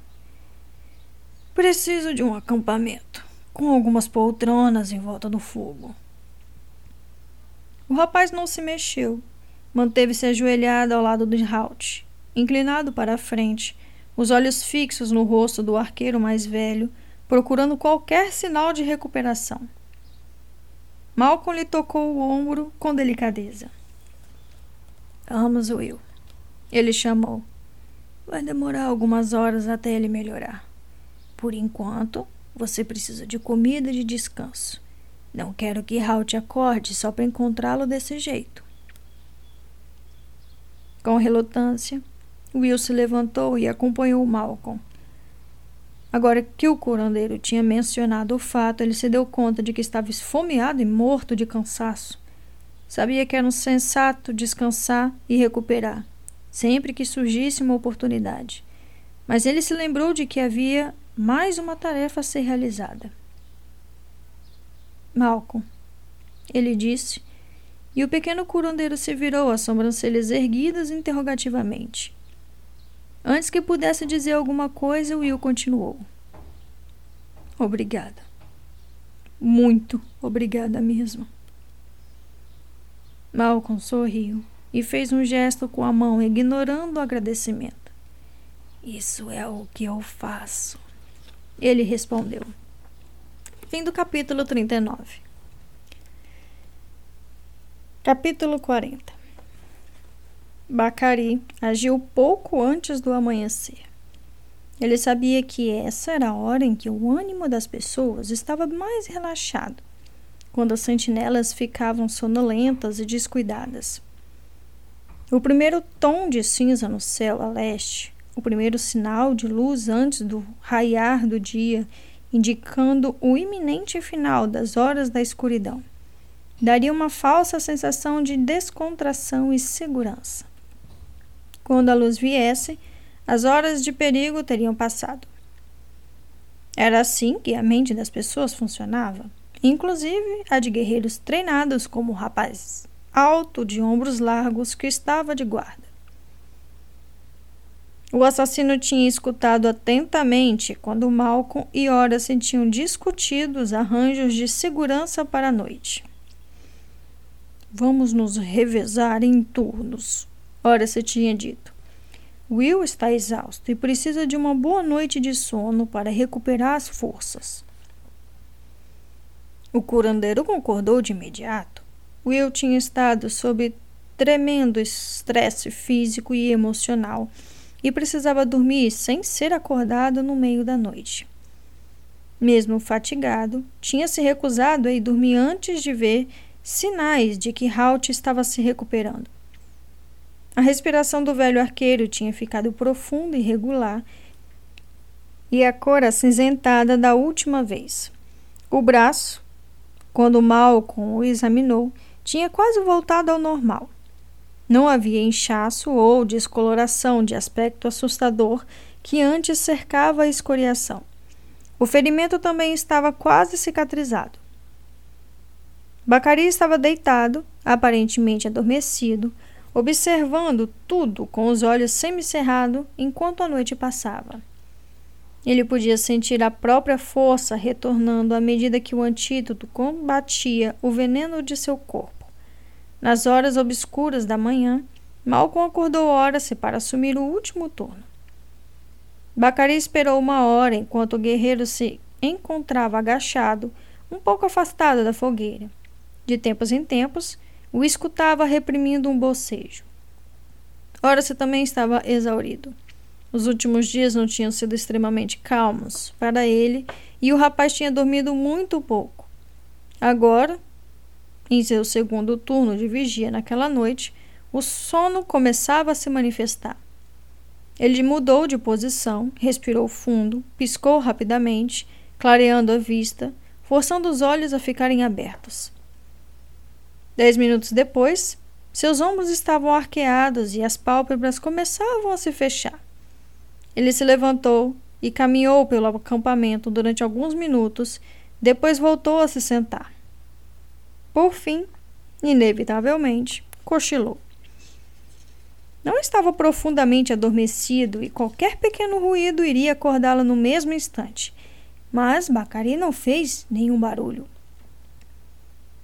Preciso de um acampamento, com algumas poltronas em volta do fogo. O rapaz não se mexeu. Manteve-se ajoelhado ao lado de Halt, inclinado para a frente, os olhos fixos no rosto do arqueiro mais velho, procurando qualquer sinal de recuperação. Malcolm lhe tocou o ombro com delicadeza. Vamos, Will. Ele chamou. Vai demorar algumas horas até ele melhorar. Por enquanto, você precisa de comida e de descanso. Não quero que Halt acorde só para encontrá-lo desse jeito. Com relutância, Will se levantou e acompanhou Malcolm. Agora que o curandeiro tinha mencionado o fato, ele se deu conta de que estava esfomeado e morto de cansaço. Sabia que era um sensato descansar e recuperar, sempre que surgisse uma oportunidade. Mas ele se lembrou de que havia mais uma tarefa a ser realizada. Malcolm, ele disse, e o pequeno curandeiro se virou, as sobrancelhas erguidas interrogativamente. Antes que pudesse dizer alguma coisa, Will continuou. Obrigada. Muito obrigada mesmo. Malcolm sorriu e fez um gesto com a mão, ignorando o agradecimento. Isso é o que eu faço. Ele respondeu. Fim do capítulo 39. Capítulo 40 Bacari agiu pouco antes do amanhecer. Ele sabia que essa era a hora em que o ânimo das pessoas estava mais relaxado, quando as sentinelas ficavam sonolentas e descuidadas. O primeiro tom de cinza no céu a leste o primeiro sinal de luz antes do raiar do dia, indicando o iminente final das horas da escuridão. Daria uma falsa sensação de descontração e segurança. Quando a luz viesse, as horas de perigo teriam passado. Era assim que a mente das pessoas funcionava, inclusive a de guerreiros treinados como o rapaz alto de ombros largos que estava de guarda. O assassino tinha escutado atentamente quando Malcolm e Horace tinham discutido os arranjos de segurança para a noite. Vamos nos revezar em turnos, Horace tinha dito. Will está exausto e precisa de uma boa noite de sono para recuperar as forças. O curandeiro concordou de imediato. Will tinha estado sob tremendo estresse físico e emocional e precisava dormir sem ser acordado no meio da noite. Mesmo fatigado, tinha se recusado a ir dormir antes de ver sinais de que Halt estava se recuperando. A respiração do velho arqueiro tinha ficado profunda e regular, e a cor acinzentada da última vez. O braço, quando Malcolm o examinou, tinha quase voltado ao normal. Não havia inchaço ou descoloração de aspecto assustador que antes cercava a escoriação. O ferimento também estava quase cicatrizado. Bacari estava deitado, aparentemente adormecido, observando tudo com os olhos semicerrados enquanto a noite passava. Ele podia sentir a própria força retornando à medida que o antídoto combatia o veneno de seu corpo. Nas horas obscuras da manhã, Malcolm acordou Horace para assumir o último turno. Bacari esperou uma hora enquanto o guerreiro se encontrava agachado, um pouco afastado da fogueira. De tempos em tempos, o escutava reprimindo um bocejo. Horace também estava exaurido. Os últimos dias não tinham sido extremamente calmos para ele e o rapaz tinha dormido muito pouco. Agora, em seu segundo turno de vigia naquela noite, o sono começava a se manifestar. Ele mudou de posição, respirou fundo, piscou rapidamente, clareando a vista, forçando os olhos a ficarem abertos. Dez minutos depois, seus ombros estavam arqueados e as pálpebras começavam a se fechar. Ele se levantou e caminhou pelo acampamento durante alguns minutos, depois voltou a se sentar. Por fim, inevitavelmente, cochilou. Não estava profundamente adormecido e qualquer pequeno ruído iria acordá-lo no mesmo instante. Mas Bacari não fez nenhum barulho.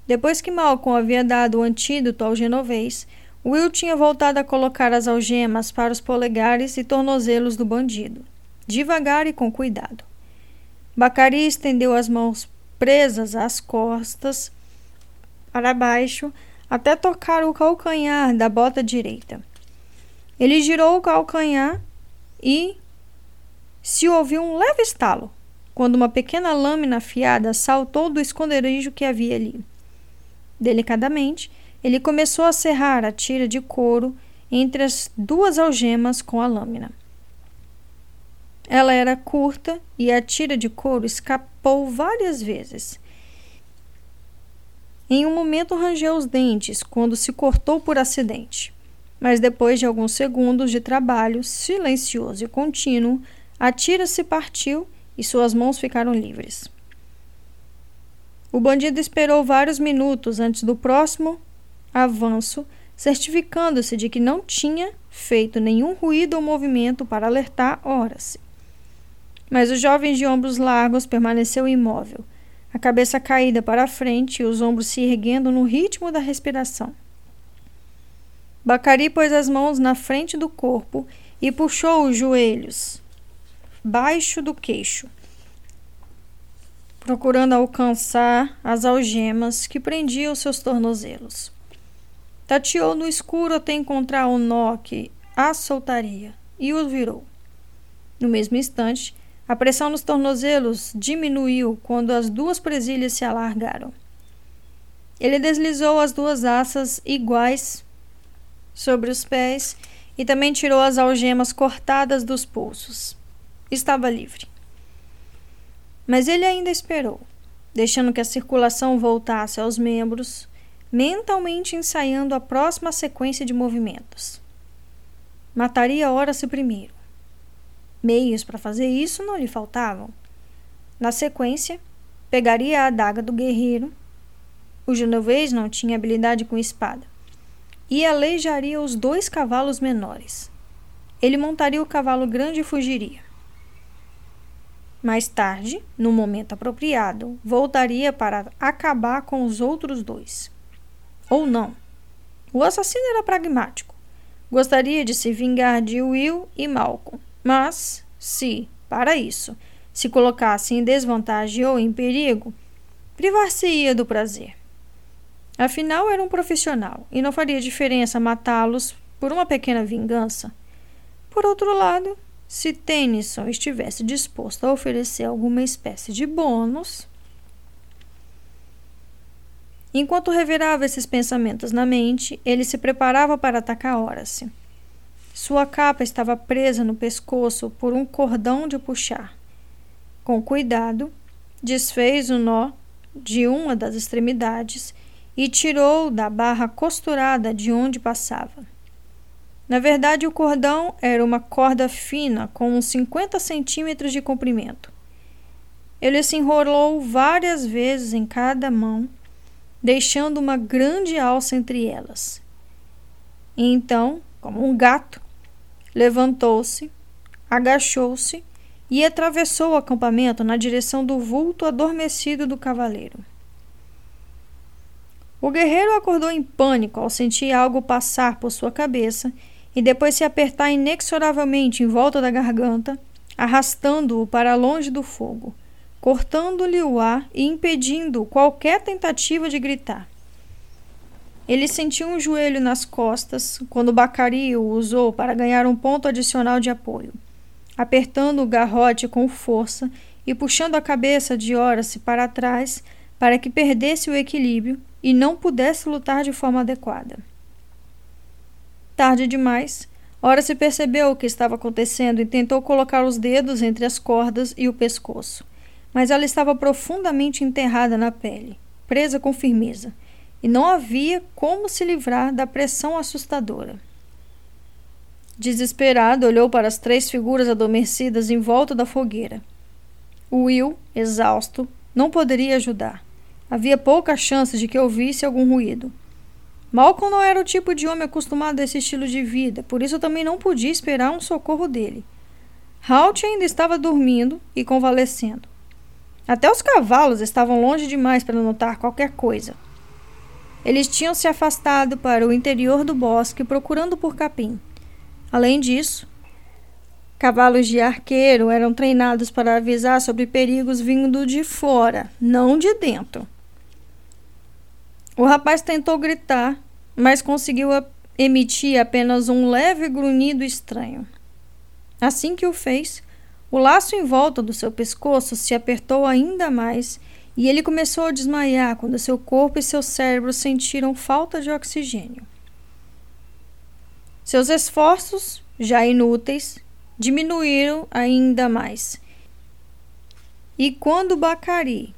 Depois que Malcolm havia dado o antídoto ao genovês, Will tinha voltado a colocar as algemas para os polegares e tornozelos do bandido, devagar e com cuidado. Bacari estendeu as mãos presas às costas para baixo até tocar o calcanhar da bota direita. Ele girou o calcanhar e se ouviu um leve estalo quando uma pequena lâmina afiada saltou do esconderijo que havia ali. Delicadamente, ele começou a serrar a tira de couro entre as duas algemas com a lâmina. Ela era curta e a tira de couro escapou várias vezes. Em um momento rangeu os dentes quando se cortou por acidente. Mas depois de alguns segundos de trabalho silencioso e contínuo, a tira se partiu e suas mãos ficaram livres. O bandido esperou vários minutos antes do próximo avanço, certificando-se de que não tinha feito nenhum ruído ou movimento para alertar Horace. Mas o jovem de ombros largos permaneceu imóvel, a cabeça caída para a frente e os ombros se erguendo no ritmo da respiração. Bacari pôs as mãos na frente do corpo e puxou os joelhos baixo do queixo, procurando alcançar as algemas que prendiam seus tornozelos. Tateou no escuro até encontrar o nó que a soltaria e o virou. No mesmo instante, a pressão nos tornozelos diminuiu quando as duas presilhas se alargaram. Ele deslizou as duas assas iguais sobre os pés e também tirou as algemas cortadas dos pulsos. Estava livre. Mas ele ainda esperou, deixando que a circulação voltasse aos membros, mentalmente ensaiando a próxima sequência de movimentos. Mataria Horace primeiro. Meios para fazer isso não lhe faltavam. Na sequência, pegaria a adaga do guerreiro. O genovês não tinha habilidade com espada. E aleijaria os dois cavalos menores. ele montaria o cavalo grande e fugiria. Mais tarde, no momento apropriado, voltaria para acabar com os outros dois. Ou não. O assassino era pragmático. Gostaria de se vingar de Will e Malcolm, mas, se, para isso, se colocasse em desvantagem ou em perigo, privar-se-ia do prazer. Afinal, era um profissional e não faria diferença matá-los por uma pequena vingança. Por outro lado, se Tennyson estivesse disposto a oferecer alguma espécie de bônus. Enquanto revirava esses pensamentos na mente, ele se preparava para atacar Horace. Sua capa estava presa no pescoço por um cordão de puxar. Com cuidado, desfez o nó de uma das extremidades e tirou da barra costurada de onde passava. Na verdade, o cordão era uma corda fina com uns 50 centímetros de comprimento. Ele se enrolou várias vezes em cada mão, deixando uma grande alça entre elas. E então, como um gato, levantou-se, agachou-se e atravessou o acampamento na direção do vulto adormecido do cavaleiro. O guerreiro acordou em pânico ao sentir algo passar por sua cabeça e depois se apertar inexoravelmente em volta da garganta, arrastando-o para longe do fogo, cortando-lhe o ar e impedindo qualquer tentativa de gritar. Ele sentiu um joelho nas costas quando Bacari o usou para ganhar um ponto adicional de apoio apertando o garrote com força e puxando a cabeça de Horace para trás para que perdesse o equilíbrio e não pudesse lutar de forma adequada. Tarde demais, Horace percebeu o que estava acontecendo e tentou colocar os dedos entre as cordas e o pescoço, mas ela estava profundamente enterrada na pele, presa com firmeza, e não havia como se livrar da pressão assustadora. Desesperado, olhou para as três figuras adormecidas em volta da fogueira. Will, exausto, não poderia ajudar. Havia pouca chance de que ouvisse algum ruído. Malcolm não era o tipo de homem acostumado a esse estilo de vida, por isso também não podia esperar um socorro dele. Halt ainda estava dormindo e convalescendo. Até os cavalos estavam longe demais para notar qualquer coisa. Eles tinham se afastado para o interior do bosque procurando por capim. Além disso, cavalos de arqueiro eram treinados para avisar sobre perigos vindo de fora, não de dentro. O rapaz tentou gritar, mas conseguiu emitir apenas um leve grunhido estranho. Assim que o fez, o laço em volta do seu pescoço se apertou ainda mais e ele começou a desmaiar quando seu corpo e seu cérebro sentiram falta de oxigênio. Seus esforços, já inúteis, diminuíram ainda mais. E quando Bacari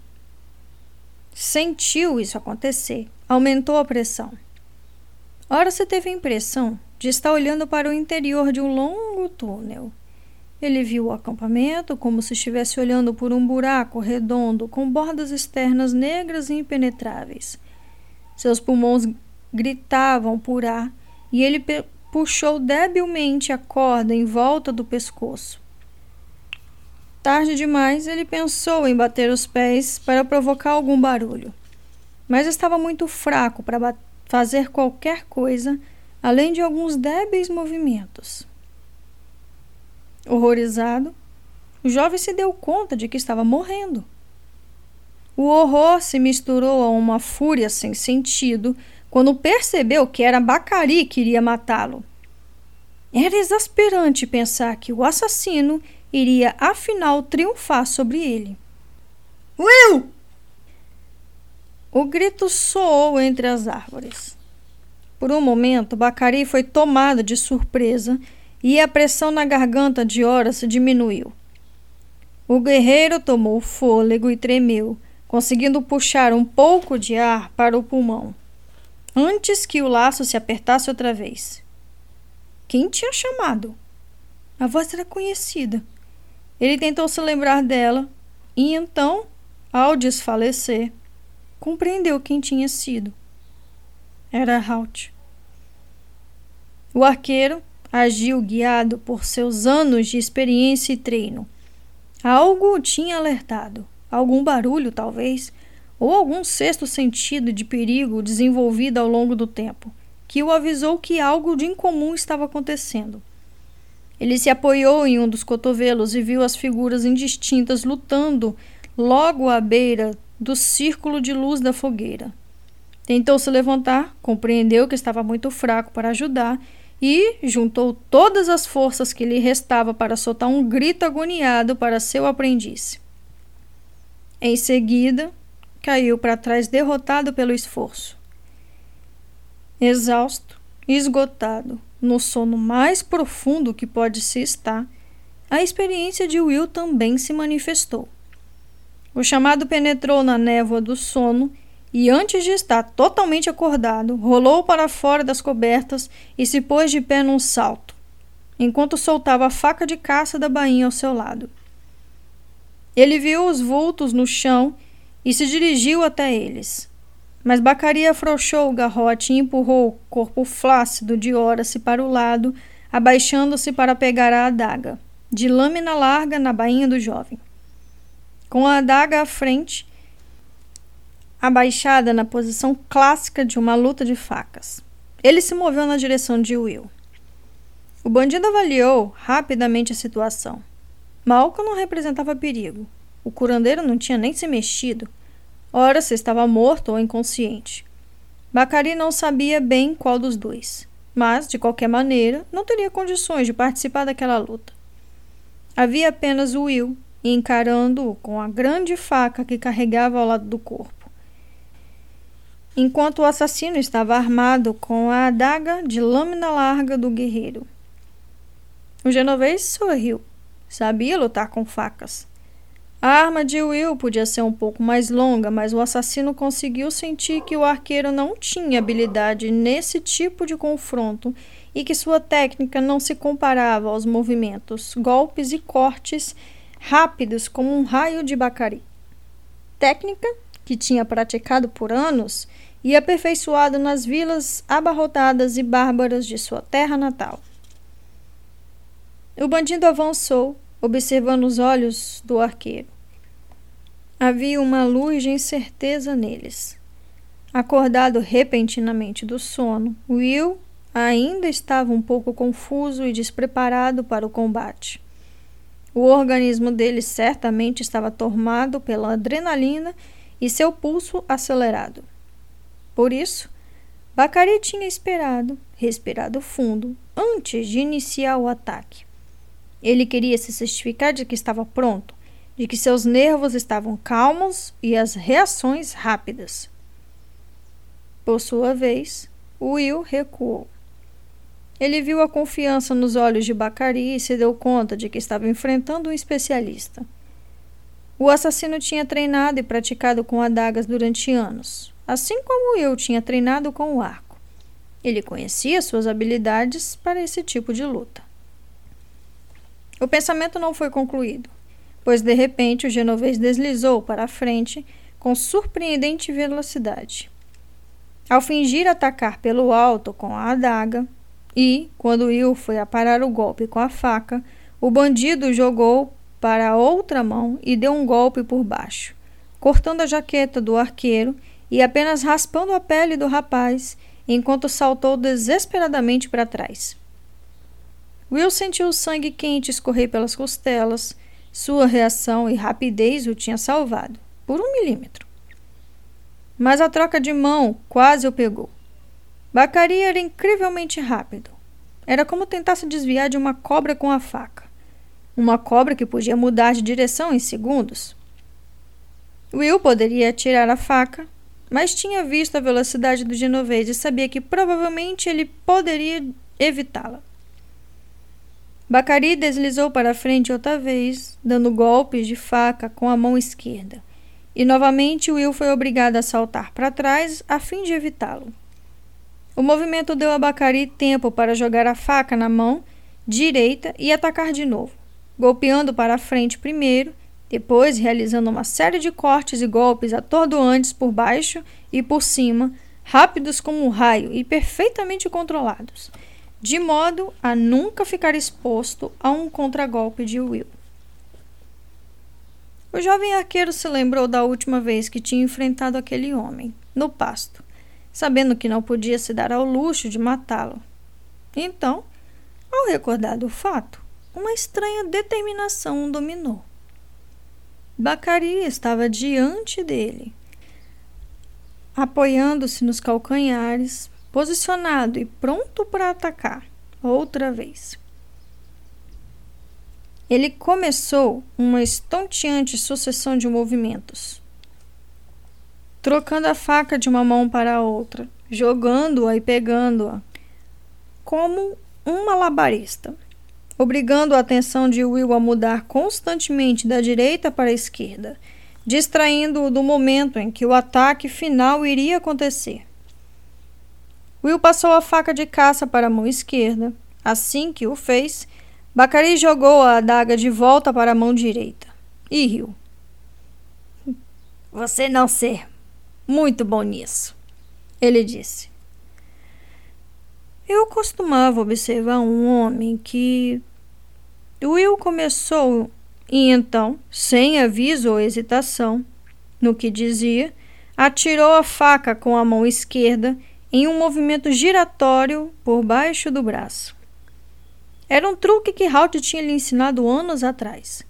sentiu isso acontecer, aumentou a pressão. Ora, você teve a impressão de estar olhando para o interior de um longo túnel. Ele viu o acampamento como se estivesse olhando por um buraco redondo com bordas externas negras e impenetráveis. Seus pulmões gritavam por ar e ele puxou debilmente a corda em volta do pescoço. Tarde demais, ele pensou em bater os pés para provocar algum barulho, mas estava muito fraco para fazer qualquer coisa além de alguns débeis movimentos. Horrorizado, o jovem se deu conta de que estava morrendo. O horror se misturou a uma fúria sem sentido quando percebeu que era Bacari que iria matá-lo. Era exasperante pensar que o assassino iria afinal triunfar sobre ele. Will! O grito soou entre as árvores. Por um momento, Bacari foi tomado de surpresa e a pressão na garganta de Horace diminuiu. O guerreiro tomou fôlego e tremeu, conseguindo puxar um pouco de ar para o pulmão antes que o laço se apertasse outra vez. Quem tinha chamado? A voz era conhecida. Ele tentou se lembrar dela e então, ao desfalecer, compreendeu quem tinha sido. Era Halt. O arqueiro, agiu guiado por seus anos de experiência e treino. Algo o tinha alertado, algum barulho talvez, ou algum sexto sentido de perigo desenvolvido ao longo do tempo, que o avisou que algo de incomum estava acontecendo. Ele se apoiou em um dos cotovelos e viu as figuras indistintas lutando logo à beira do círculo de luz da fogueira. Tentou se levantar, compreendeu que estava muito fraco para ajudar e juntou todas as forças que lhe restava para soltar um grito agoniado para seu aprendiz. Em seguida, caiu para trás derrotado pelo esforço. Exausto, esgotado, no sono mais profundo que pode se estar, a experiência de Will também se manifestou. O chamado penetrou na névoa do sono e, antes de estar totalmente acordado, rolou para fora das cobertas e se pôs de pé num salto, enquanto soltava a faca de caça da bainha ao seu lado. Ele viu os vultos no chão e se dirigiu até eles. Mas Bacari afrouxou o garrote e empurrou o corpo flácido de Horace para o lado, abaixando-se para pegar a adaga, de lâmina larga na bainha do jovem. Com a adaga à frente, abaixada na posição clássica de uma luta de facas. Ele se moveu na direção de Will. O bandido avaliou rapidamente a situação. Malcolm não representava perigo. O curandeiro não tinha nem se mexido. Ora, se estava morto ou inconsciente. Bacari não sabia bem qual dos dois, mas, de qualquer maneira, não teria condições de participar daquela luta. Havia apenas o Will, encarando-o com a grande faca que carregava ao lado do corpo enquanto o assassino estava armado com a adaga de lâmina larga do guerreiro. O genovês sorriu. Sabia lutar com facas. A arma de Will podia ser um pouco mais longa, mas o assassino conseguiu sentir que o arqueiro não tinha habilidade nesse tipo de confronto e que sua técnica não se comparava aos movimentos, golpes e cortes rápidos como um raio de bacari. Técnica que tinha praticado por anos e aperfeiçoado nas vilas abarrotadas e bárbaras de sua terra natal. O bandido avançou, observando os olhos do arqueiro. Havia uma luz de incerteza neles. Acordado repentinamente do sono, Will ainda estava um pouco confuso e despreparado para o combate. O organismo dele certamente estava tomado pela adrenalina e seu pulso acelerado. Por isso, Bacari tinha esperado, respirado fundo, antes de iniciar o ataque. Ele queria se certificar de que estava pronto, de que seus nervos estavam calmos e as reações rápidas. Por sua vez, Will recuou. Ele viu a confiança nos olhos de Bacari e se deu conta de que estava enfrentando um especialista. O assassino tinha treinado e praticado com adagas durante anos, assim como eu tinha treinado com o arco. Ele conhecia suas habilidades para esse tipo de luta. O pensamento não foi concluído, pois de repente o genovês deslizou para a frente com surpreendente velocidade. Ao fingir atacar pelo alto com a adaga, e, quando Will foi a parar o golpe com a faca, o bandido jogou para a outra mão e deu um golpe por baixo, cortando a jaqueta do arqueiro e apenas raspando a pele do rapaz, enquanto saltou desesperadamente para trás. Will sentiu o sangue quente escorrer pelas costelas. Sua reação e rapidez o tinha salvado, por um milímetro. Mas a troca de mão quase o pegou. Bacari era incrivelmente rápido. Era como tentar se desviar de uma cobra com a faca uma cobra que podia mudar de direção em segundos. Will poderia tirar a faca, mas tinha visto a velocidade do genovês e sabia que provavelmente ele poderia evitá-la. Bacari deslizou para frente outra vez, dando golpes de faca com a mão esquerda, e novamente Will foi obrigado a saltar para trás a fim de evitá-lo. O movimento deu a Bacari tempo para jogar a faca na mão direita e atacar de novo golpeando para a frente primeiro, depois realizando uma série de cortes e golpes atordoantes por baixo e por cima, rápidos como um raio e perfeitamente controlados. de modo a nunca ficar exposto a um contragolpe de Will. O jovem arqueiro se lembrou da última vez que tinha enfrentado aquele homem, no pasto, sabendo que não podia se dar ao luxo de matá-lo. Então, ao recordar do fato, uma estranha determinação o dominou. Bacari estava diante dele, apoiando-se nos calcanhares, posicionado e pronto para atacar outra vez. Ele começou uma estonteante sucessão de movimentos, trocando a faca de uma mão para a outra, jogando-a e pegando-a, como um malabarista obrigando a atenção de Will a mudar constantemente da direita para a esquerda, distraindo-o do momento em que o ataque final iria acontecer. Will passou a faca de caça para a mão esquerda. Assim que o fez, Bacari jogou a adaga de volta para a mão direita e riu. Você não ser muito bom nisso, ele disse. Eu costumava observar um homem que. Will começou e então, sem aviso ou hesitação, no que dizia, atirou a faca com a mão esquerda em um movimento giratório por baixo do braço. Era um truque que Halt tinha lhe ensinado anos atrás.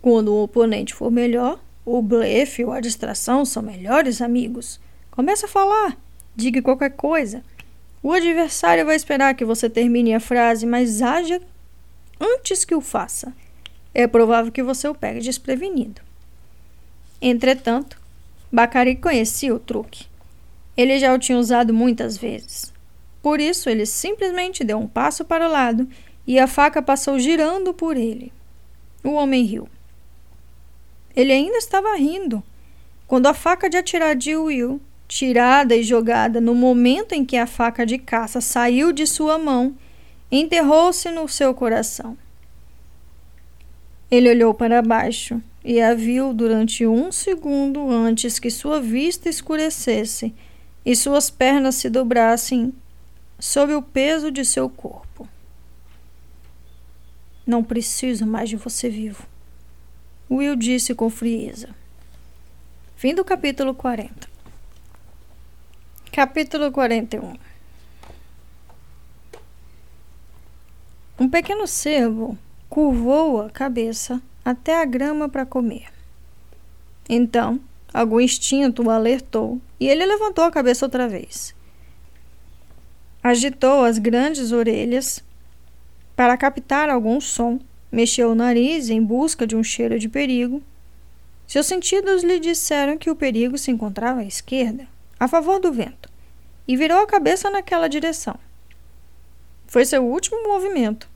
Quando o oponente for melhor, o blefe ou a distração são melhores amigos. Comece a falar, diga qualquer coisa. O adversário vai esperar que você termine a frase, mas haja antes que o faça. É provável que você o pegue desprevenido. Entretanto, Bacari conhecia o truque. Ele já o tinha usado muitas vezes. Por isso, ele simplesmente deu um passo para o lado e a faca passou girando por ele. O homem riu. Ele ainda estava rindo quando a faca de atirar de Will tirada e jogada no momento em que a faca de caça saiu de sua mão, enterrou-se no seu coração. Ele olhou para baixo e a viu durante um segundo antes que sua vista escurecesse e suas pernas se dobrassem sob o peso de seu corpo. Não preciso mais de você vivo, Will disse com frieza. Fim do capítulo 40. Capítulo 41 Um pequeno cervo curvou a cabeça até a grama para comer. Então, algum instinto o alertou e ele levantou a cabeça outra vez. Agitou as grandes orelhas para captar algum som, mexeu o nariz em busca de um cheiro de perigo. Seus sentidos lhe disseram que o perigo se encontrava à esquerda a favor do vento, e virou a cabeça naquela direção. Foi seu último movimento.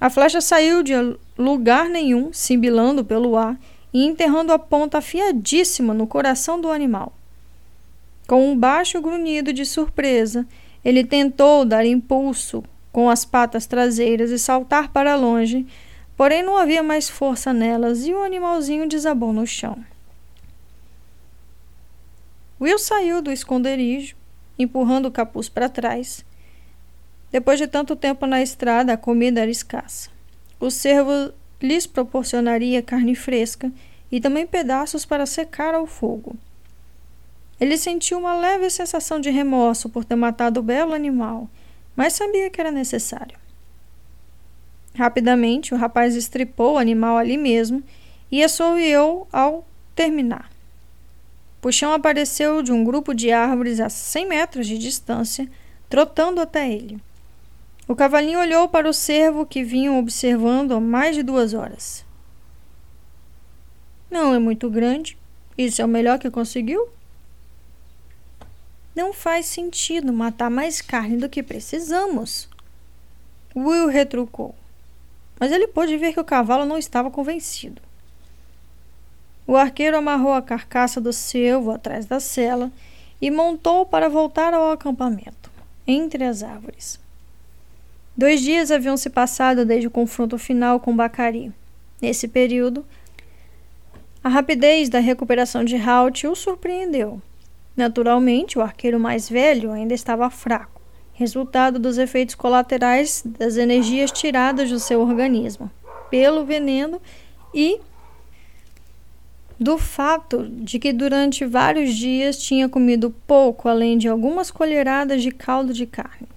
A flecha saiu de lugar nenhum, sibilando pelo ar e enterrando a ponta afiadíssima no coração do animal. Com um baixo grunhido de surpresa, ele tentou dar impulso com as patas traseiras e saltar para longe, porém não havia mais força nelas e o animalzinho desabou no chão. Will saiu do esconderijo, empurrando o capuz para trás. Depois de tanto tempo na estrada, a comida era escassa. O cervo lhes proporcionaria carne fresca e também pedaços para secar ao fogo. Ele sentiu uma leve sensação de remorso por ter matado o belo animal, mas sabia que era necessário. Rapidamente, o rapaz estripou o animal ali mesmo e assoviou ao terminar. Puxão apareceu de um grupo de árvores a 100 metros de distância, trotando até ele. O cavalinho olhou para o cervo que vinham observando há mais de duas horas. Não é muito grande. Isso é o melhor que conseguiu? Não faz sentido matar mais carne do que precisamos. Will retrucou. Mas ele pôde ver que o cavalo não estava convencido. O arqueiro amarrou a carcaça do cervo atrás da cela e montou para voltar ao acampamento, entre as árvores. Dois dias haviam se passado desde o confronto final com Bacari. Nesse período, a rapidez da recuperação de Halt o surpreendeu. Naturalmente, o arqueiro mais velho ainda estava fraco, resultado dos efeitos colaterais das energias tiradas do seu organismo pelo veneno e do fato de que durante vários dias tinha comido pouco além de algumas colheradas de caldo de carne.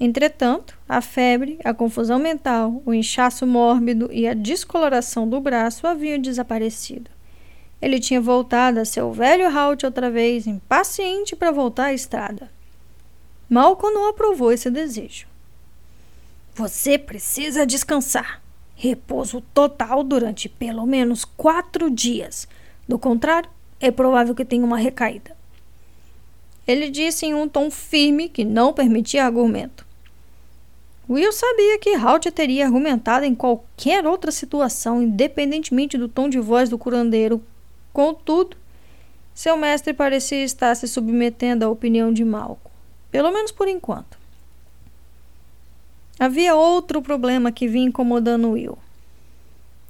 Entretanto, a febre, a confusão mental, o inchaço mórbido e a descoloração do braço haviam desaparecido. Ele tinha voltado a seu velho Halt outra vez, impaciente para voltar à estrada. Malcolm não aprovou esse desejo. Você precisa descansar. Repouso total durante pelo menos quatro dias. Do contrário, é provável que tenha uma recaída. Ele disse em um tom firme que não permitia argumento. Will sabia que Halt teria argumentado em qualquer outra situação, independentemente do tom de voz do curandeiro. Contudo, seu mestre parecia estar se submetendo à opinião de Malcolm pelo menos por enquanto. Havia outro problema que vinha incomodando Will.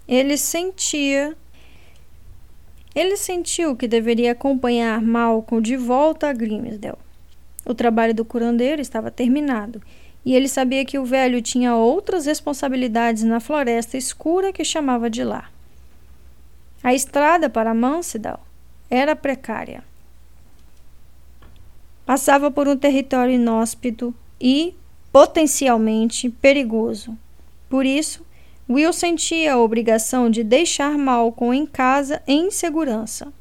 Ele sentia. Ele sentiu que deveria acompanhar Malcolm de volta a Grimsdale. O trabalho do curandeiro estava terminado e ele sabia que o velho tinha outras responsabilidades na floresta escura que chamava de lá. A estrada para Mansidal era precária. Passava por um território inóspito e, potencialmente, perigoso. Por isso, Will sentia a obrigação de deixar Malcolm em casa em segurança.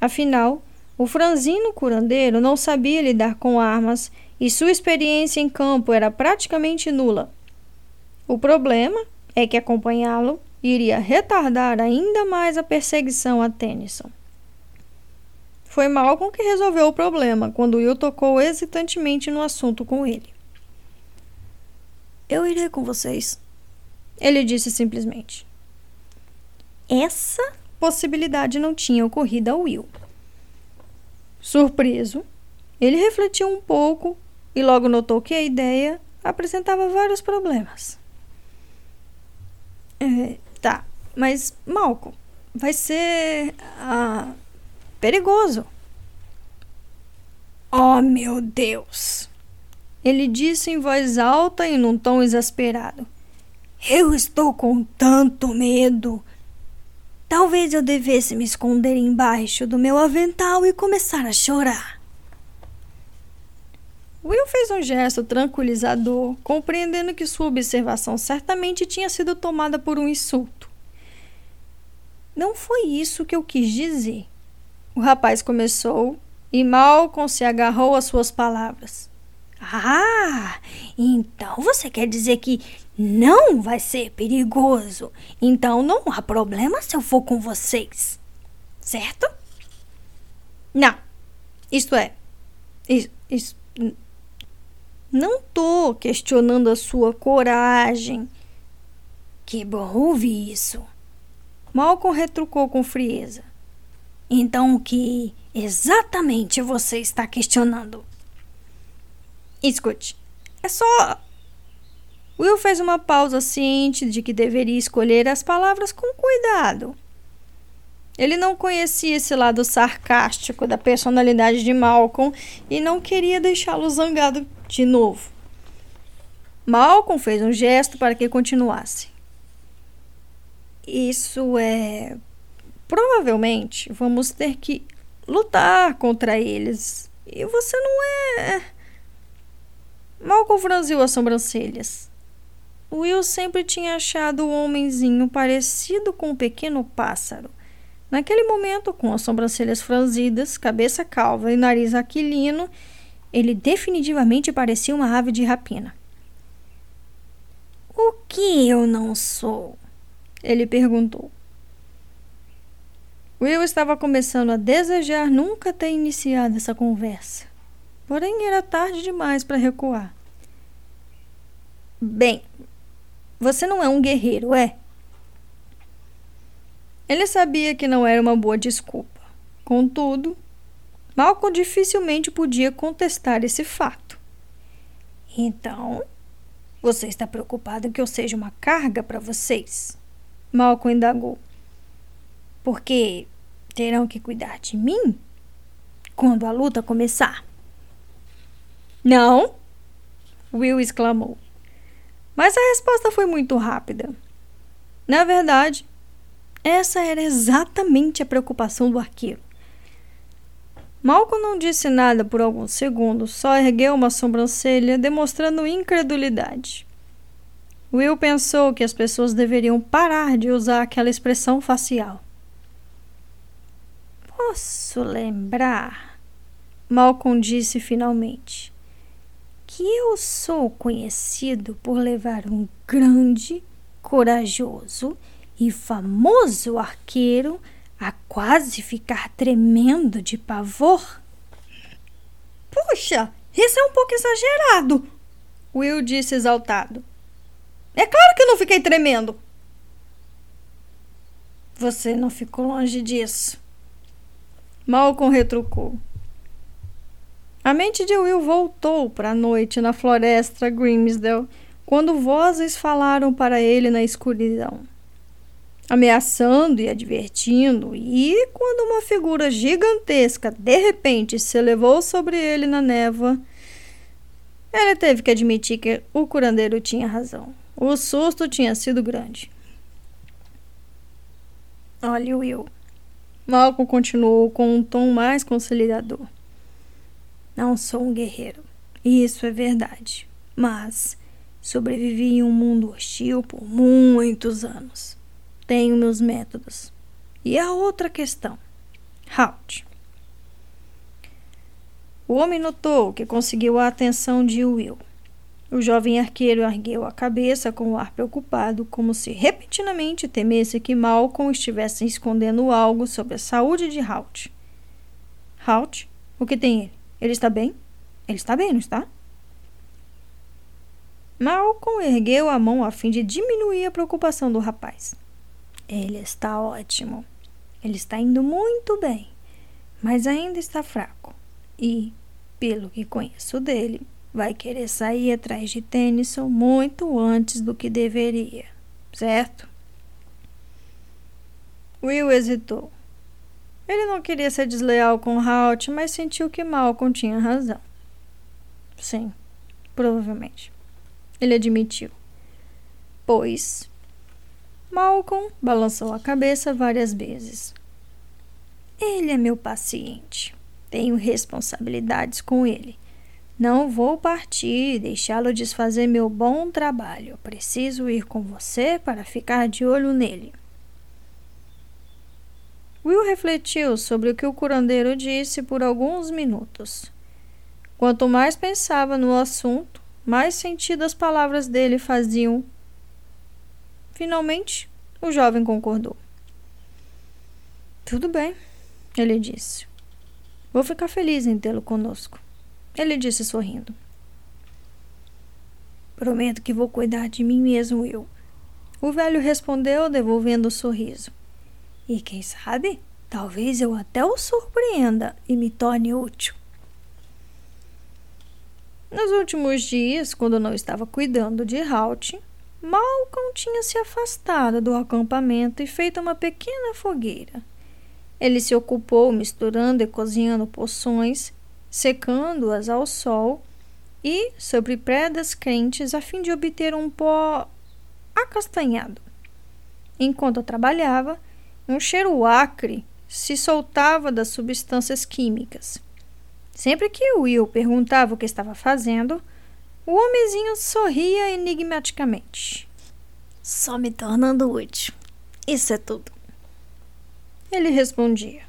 Afinal, o franzino curandeiro não sabia lidar com armas e sua experiência em campo era praticamente nula. O problema é que acompanhá-lo iria retardar ainda mais a perseguição a Tennyson. Foi Malcolm que resolveu o problema quando Will tocou hesitantemente no assunto com ele. Eu irei com vocês, ele disse simplesmente. Essa possibilidade não tinha ocorrido a Will. Surpreso, ele refletiu um pouco e logo notou que a ideia apresentava vários problemas. É, mas Malcolm, vai ser a perigoso. Oh, meu Deus! Ele disse em voz alta e num tom exasperado. Eu estou com tanto medo. Talvez eu devesse me esconder embaixo do meu avental e começar a chorar. Will fez um gesto tranquilizador, compreendendo que sua observação certamente tinha sido tomada por um insulto. Não foi isso que eu quis dizer. O rapaz começou e Malcolm se agarrou às suas palavras. Ah, então você quer dizer que não vai ser perigoso. Então não há problema se eu for com vocês. Certo? Não. Isto é. Isso, isso, não tô questionando a sua coragem. Que bom ouvir isso. Malcolm retrucou com frieza. Então, o que exatamente você está questionando? Escute, é só. Will fez uma pausa ciente de que deveria escolher as palavras com cuidado. Ele não conhecia esse lado sarcástico da personalidade de Malcolm e não queria deixá-lo zangado de novo. Malcolm fez um gesto para que continuasse. Isso é provavelmente vamos ter que lutar contra eles. E você não é. Malcolm franziu as sobrancelhas. Will sempre tinha achado o homenzinho parecido com um pequeno pássaro. Naquele momento, com as sobrancelhas franzidas, cabeça calva e nariz aquilino, ele definitivamente parecia uma ave de rapina. O que eu não sou? Ele perguntou. Will estava começando a desejar nunca ter iniciado essa conversa. Porém, era tarde demais para recuar. Bem, você não é um guerreiro, é? Ele sabia que não era uma boa desculpa. Contudo, Malcolm dificilmente podia contestar esse fato. Então, você está preocupado que eu seja uma carga para vocês? Malcolm indagou porque terão que cuidar de mim quando a luta começar. Não, Will exclamou. Mas a resposta foi muito rápida. Na verdade, essa era exatamente a preocupação do arqueiro. Malcolm não disse nada por alguns segundos, só ergueu uma sobrancelha, demonstrando incredulidade. Will pensou que as pessoas deveriam parar de usar aquela expressão facial. Posso lembrar, Malcolm disse finalmente, que eu sou conhecido por levar um grande, corajoso e famoso arqueiro a quase ficar tremendo de pavor. Puxa, isso é um pouco exagerado, Will disse exaltado. É claro que eu não fiquei tremendo. Você não ficou longe disso. Malcolm retrucou. A mente de Will voltou para a noite na floresta Grimsdale, quando vozes falaram para ele na escuridão ameaçando e advertindo, e quando uma figura gigantesca de repente se elevou sobre ele na névoa, ele teve que admitir que o curandeiro tinha razão. O susto tinha sido grande. Olha, Will. Malcolm continuou com um tom mais conciliador. Não sou um guerreiro. Isso é verdade. Mas sobrevivi em um mundo hostil por muitos anos tenho meus métodos. E a outra questão. Halt. O homem notou que conseguiu a atenção de Will. O jovem arqueiro ergueu a cabeça com um ar preocupado, como se repentinamente temesse que Malcolm estivesse escondendo algo sobre a saúde de Halt. Halt? O que tem ele? Ele está bem? Ele está bem, não está? Malcolm ergueu a mão a fim de diminuir a preocupação do rapaz. Ele está ótimo. Ele está indo muito bem, mas ainda está fraco. E, pelo que conheço dele, vai querer sair atrás de Tennyson muito antes do que deveria, certo? Will hesitou. Ele não queria ser desleal com Halt, mas sentiu que Malcolm tinha razão. Sim, provavelmente. Ele admitiu. Pois Malcolm balançou a cabeça várias vezes. Ele é meu paciente. Tenho responsabilidades com ele. Não vou partir deixá-lo desfazer meu bom trabalho. Preciso ir com você para ficar de olho nele. Will refletiu sobre o que o curandeiro disse por alguns minutos. Quanto mais pensava no assunto, mais sentido as palavras dele faziam Finalmente, o jovem concordou. Tudo bem, ele disse. Vou ficar feliz em tê-lo conosco. Ele disse sorrindo. Prometo que vou cuidar de mim mesmo, eu. O velho respondeu, devolvendo o sorriso. E quem sabe, talvez eu até o surpreenda e me torne útil. Nos últimos dias, quando não estava cuidando de Halt, Malcolm tinha se afastado do acampamento e feito uma pequena fogueira. Ele se ocupou misturando e cozinhando poções, secando-as ao sol e sobre predas quentes a fim de obter um pó acastanhado. Enquanto trabalhava, um cheiro acre se soltava das substâncias químicas. Sempre que Will perguntava o que estava fazendo, o homenzinho sorria enigmaticamente. Só me tornando útil. Isso é tudo. Ele respondia.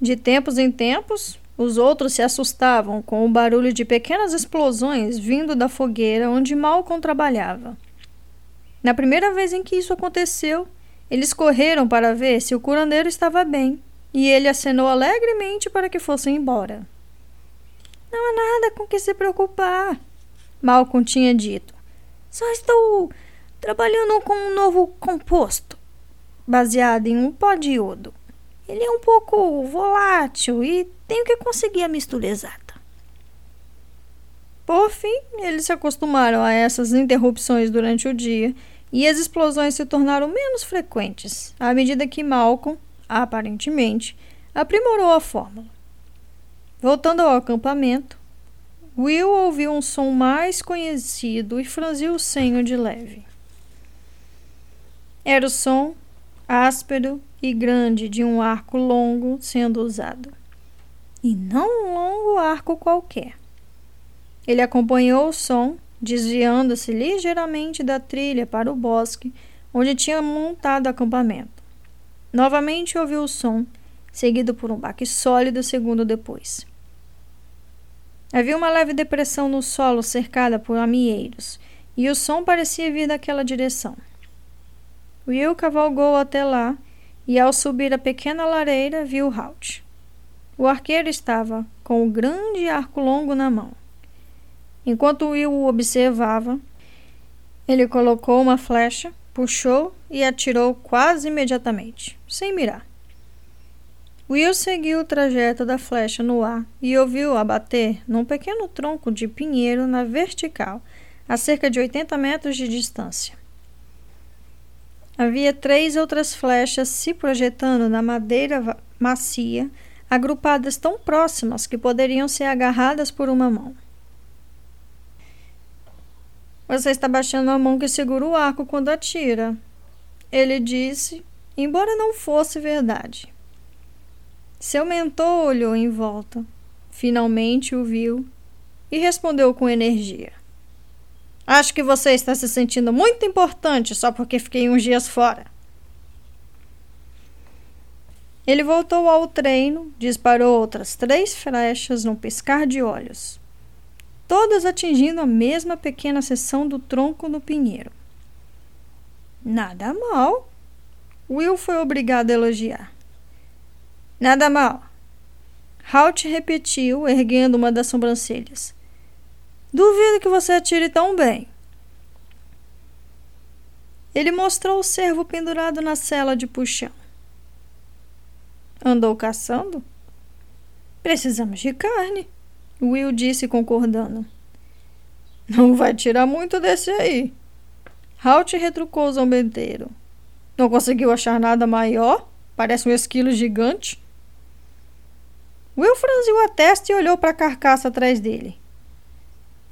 De tempos em tempos, os outros se assustavam com o barulho de pequenas explosões vindo da fogueira onde Malcolm trabalhava. Na primeira vez em que isso aconteceu, eles correram para ver se o curandeiro estava bem e ele acenou alegremente para que fossem embora. Não há nada com que se preocupar, Malcolm tinha dito. Só estou trabalhando com um novo composto, baseado em um pó de iodo. Ele é um pouco volátil e tenho que conseguir a mistura exata. Por fim, eles se acostumaram a essas interrupções durante o dia e as explosões se tornaram menos frequentes à medida que Malcolm, aparentemente, aprimorou a fórmula. Voltando ao acampamento, Will ouviu um som mais conhecido e franziu o senho de leve. Era o som áspero e grande de um arco longo sendo usado. E não um longo arco qualquer. Ele acompanhou o som, desviando-se ligeiramente da trilha para o bosque onde tinha montado acampamento. Novamente ouviu o som, seguido por um baque sólido segundo depois. Havia uma leve depressão no solo cercada por amieiros, e o som parecia vir daquela direção. Will cavalgou até lá e, ao subir a pequena lareira, viu Halt. O arqueiro estava com o grande arco longo na mão. Enquanto Will o observava, ele colocou uma flecha, puxou e atirou quase imediatamente, sem mirar. Will seguiu o trajeto da flecha no ar e ouviu abater num pequeno tronco de pinheiro na vertical, a cerca de 80 metros de distância. Havia três outras flechas se projetando na madeira macia, agrupadas tão próximas que poderiam ser agarradas por uma mão. Você está baixando a mão que segura o arco quando atira. Ele disse, embora não fosse verdade. Seu mentor olhou em volta, finalmente o viu e respondeu com energia. Acho que você está se sentindo muito importante só porque fiquei uns dias fora. Ele voltou ao treino, disparou outras três flechas num piscar de olhos, todas atingindo a mesma pequena seção do tronco do pinheiro. Nada mal. Will foi obrigado a elogiar. Nada mal. Halt repetiu, erguendo uma das sobrancelhas. Duvido que você atire tão bem. Ele mostrou o cervo pendurado na cela de puxão. Andou caçando? Precisamos de carne, Will disse concordando. Não vai tirar muito desse aí. Halt retrucou zombeteiro. Não conseguiu achar nada maior? Parece um esquilo gigante. Will franziu a testa e olhou para a carcaça atrás dele.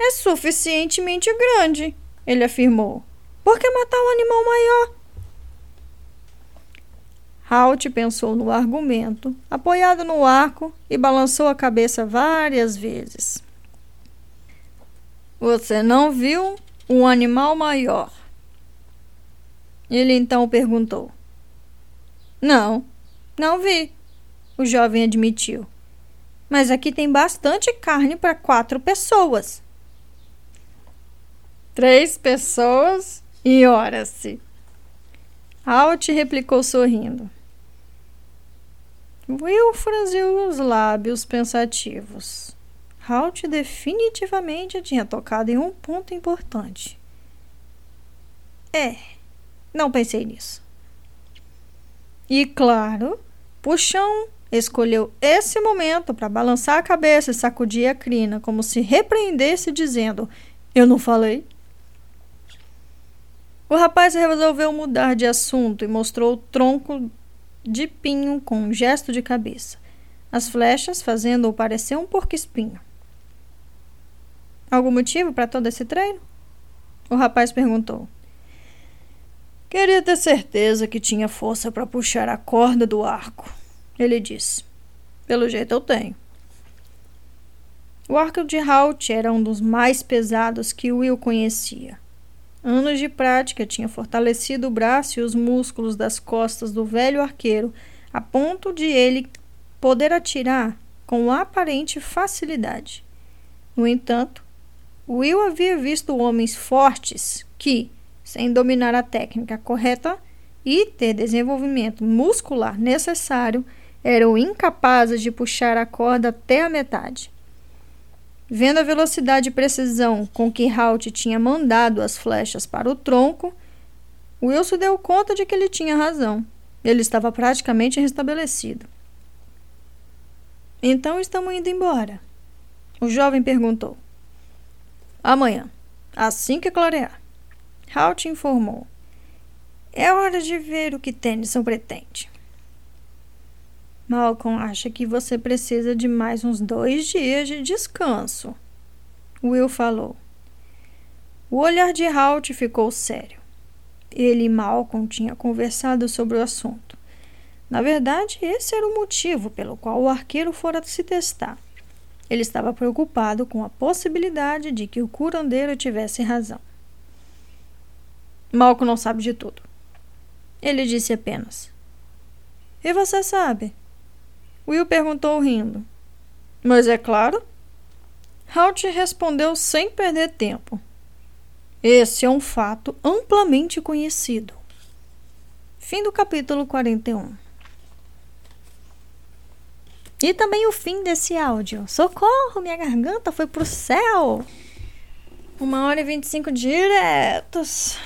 É suficientemente grande, ele afirmou. Por que matar um animal maior? Halt pensou no argumento, apoiado no arco, e balançou a cabeça várias vezes. Você não viu um animal maior? Ele então perguntou. Não, não vi, o jovem admitiu. Mas aqui tem bastante carne para quatro pessoas. Três pessoas e ora-se. Alt replicou sorrindo. Will franziu os lábios pensativos. Halt definitivamente tinha tocado em um ponto importante. É, não pensei nisso. E claro, Puxão escolheu esse momento para balançar a cabeça e sacudir a crina, como se repreendesse, dizendo: Eu não falei. O rapaz resolveu mudar de assunto e mostrou o tronco de pinho com um gesto de cabeça, as flechas fazendo-o parecer um porco-espinho. Algum motivo para todo esse treino? O rapaz perguntou. Queria ter certeza que tinha força para puxar a corda do arco, ele disse. Pelo jeito eu tenho. O arco de Halt era um dos mais pesados que Will conhecia. Anos de prática tinham fortalecido o braço e os músculos das costas do velho arqueiro, a ponto de ele poder atirar com aparente facilidade. No entanto, Will havia visto homens fortes que, sem dominar a técnica correta e ter desenvolvimento muscular necessário, eram incapazes de puxar a corda até a metade. Vendo a velocidade e precisão com que Halt tinha mandado as flechas para o tronco, Wilson deu conta de que ele tinha razão. Ele estava praticamente restabelecido. Então estamos indo embora. O jovem perguntou. Amanhã, assim que clarear. Halt informou. É hora de ver o que Tennyson pretende. Malcolm acha que você precisa de mais uns dois dias de descanso. Will falou. O olhar de Halt ficou sério. Ele e Malcolm tinham conversado sobre o assunto. Na verdade, esse era o motivo pelo qual o arqueiro fora se testar. Ele estava preocupado com a possibilidade de que o curandeiro tivesse razão. Malcolm não sabe de tudo. Ele disse apenas: E você sabe? Will perguntou rindo. Mas é claro. Halt respondeu sem perder tempo. Esse é um fato amplamente conhecido. Fim do capítulo 41. E também o fim desse áudio. Socorro, minha garganta foi pro céu! Uma hora e 25 diretos.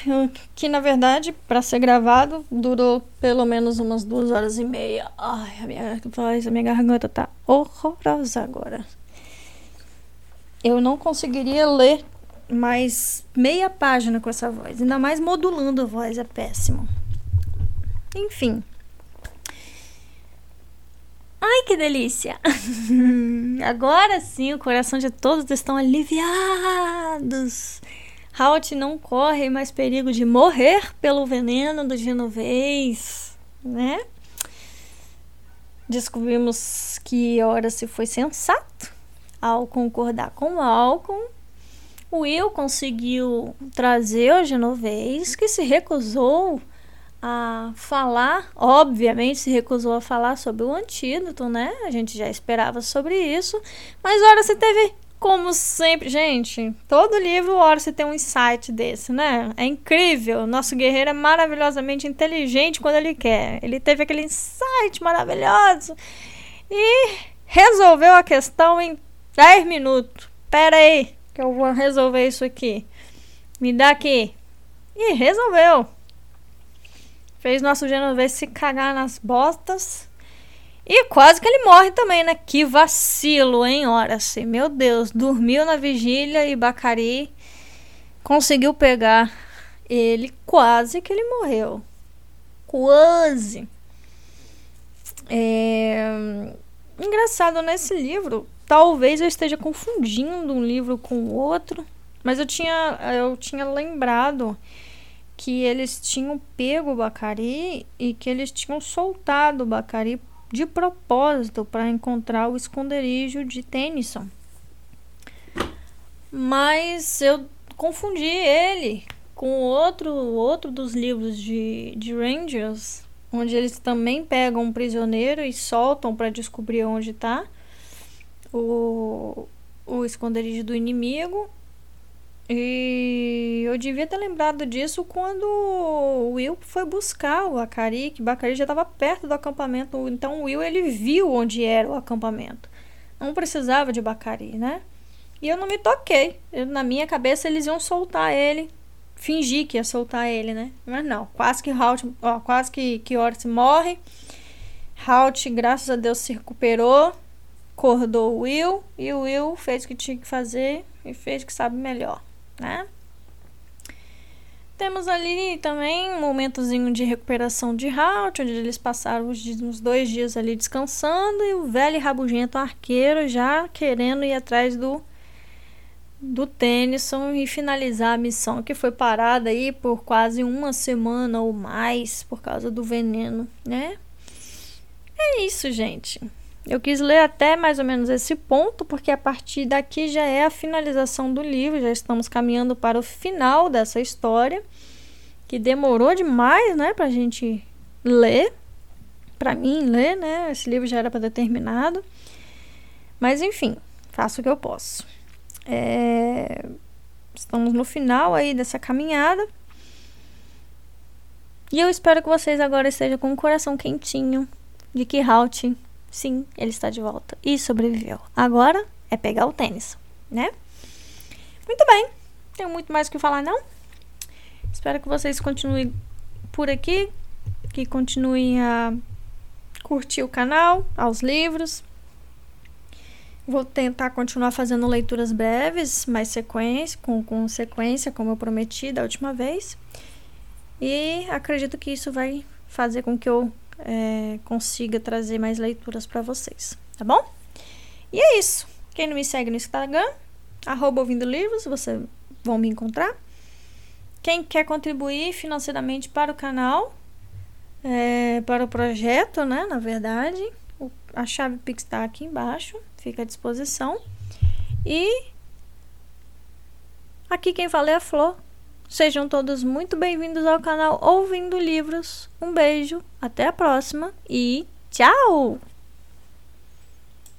Que na verdade, para ser gravado, durou pelo menos umas duas horas e meia. Ai, a minha voz, a minha garganta tá horrorosa agora. Eu não conseguiria ler mais meia página com essa voz. Ainda mais modulando a voz, é péssimo. Enfim. Ai, que delícia! [LAUGHS] Agora sim, o coração de todos estão aliviados. Halt não corre mais perigo de morrer pelo veneno do genovês, né? Descobrimos que Horace foi sensato ao concordar com Malcolm. Will conseguiu trazer o genovês, que se recusou a falar, obviamente se recusou a falar sobre o antídoto, né? A gente já esperava sobre isso, mas ora você teve como sempre, gente, todo livro ora você tem um insight desse, né? É incrível. Nosso guerreiro é maravilhosamente inteligente quando ele quer. Ele teve aquele insight maravilhoso e resolveu a questão em 10 minutos. Pera aí, que eu vou resolver isso aqui. Me dá aqui. E resolveu. Fez nosso Genovese se cagar nas botas. E quase que ele morre também, né? Que vacilo, hein, Horace? Meu Deus, dormiu na vigília e Bacari conseguiu pegar ele. Quase que ele morreu. Quase. É... Engraçado, nesse livro, talvez eu esteja confundindo um livro com o outro, mas eu tinha, eu tinha lembrado que eles tinham pego o Bacari e que eles tinham soltado o Bacari de propósito para encontrar o esconderijo de Tennyson. Mas eu confundi ele com outro, outro dos livros de, de Rangers, onde eles também pegam um prisioneiro e soltam para descobrir onde está o, o esconderijo do inimigo. E eu devia ter lembrado disso quando o Will foi buscar o Akari, que Bakari já estava perto do acampamento. Então o Will ele viu onde era o acampamento. Não precisava de Bakari, né? E eu não me toquei. Eu, na minha cabeça eles iam soltar ele, fingir que ia soltar ele, né? Mas não, quase que Halt, ó, quase que que Ortiz morre. Halt, graças a Deus, se recuperou, acordou o Will e o Will fez o que tinha que fazer e fez o que sabe melhor né? Temos ali também um momentozinho de recuperação de Halt, onde eles passaram os uns dois dias ali descansando e o velho rabugento arqueiro já querendo ir atrás do do Tennyson e finalizar a missão que foi parada aí por quase uma semana ou mais por causa do veneno, né? É isso, gente. Eu quis ler até mais ou menos esse ponto, porque a partir daqui já é a finalização do livro, já estamos caminhando para o final dessa história, que demorou demais, né, a gente ler. Para mim, ler, né? Esse livro já era para ter terminado. Mas enfim, faço o que eu posso. É... Estamos no final aí dessa caminhada. E eu espero que vocês agora estejam com o coração quentinho de Halt Sim, ele está de volta e sobreviveu. Agora é pegar o tênis, né? Muito bem, tenho muito mais o que falar não. Espero que vocês continuem por aqui, que continuem a curtir o canal, aos livros. Vou tentar continuar fazendo leituras breves, mais sequência, com, com sequência, como eu prometi da última vez. E acredito que isso vai fazer com que eu é, consiga trazer mais leituras para vocês, tá bom? E é isso. Quem não me segue no Instagram, arroba ouvindo livros, você vão me encontrar. Quem quer contribuir financeiramente para o canal, é, para o projeto, né? Na verdade, o, a chave Pix está aqui embaixo, fica à disposição. E aqui quem fala é a Flor. Sejam todos muito bem-vindos ao canal Ouvindo Livros. Um beijo, até a próxima e tchau!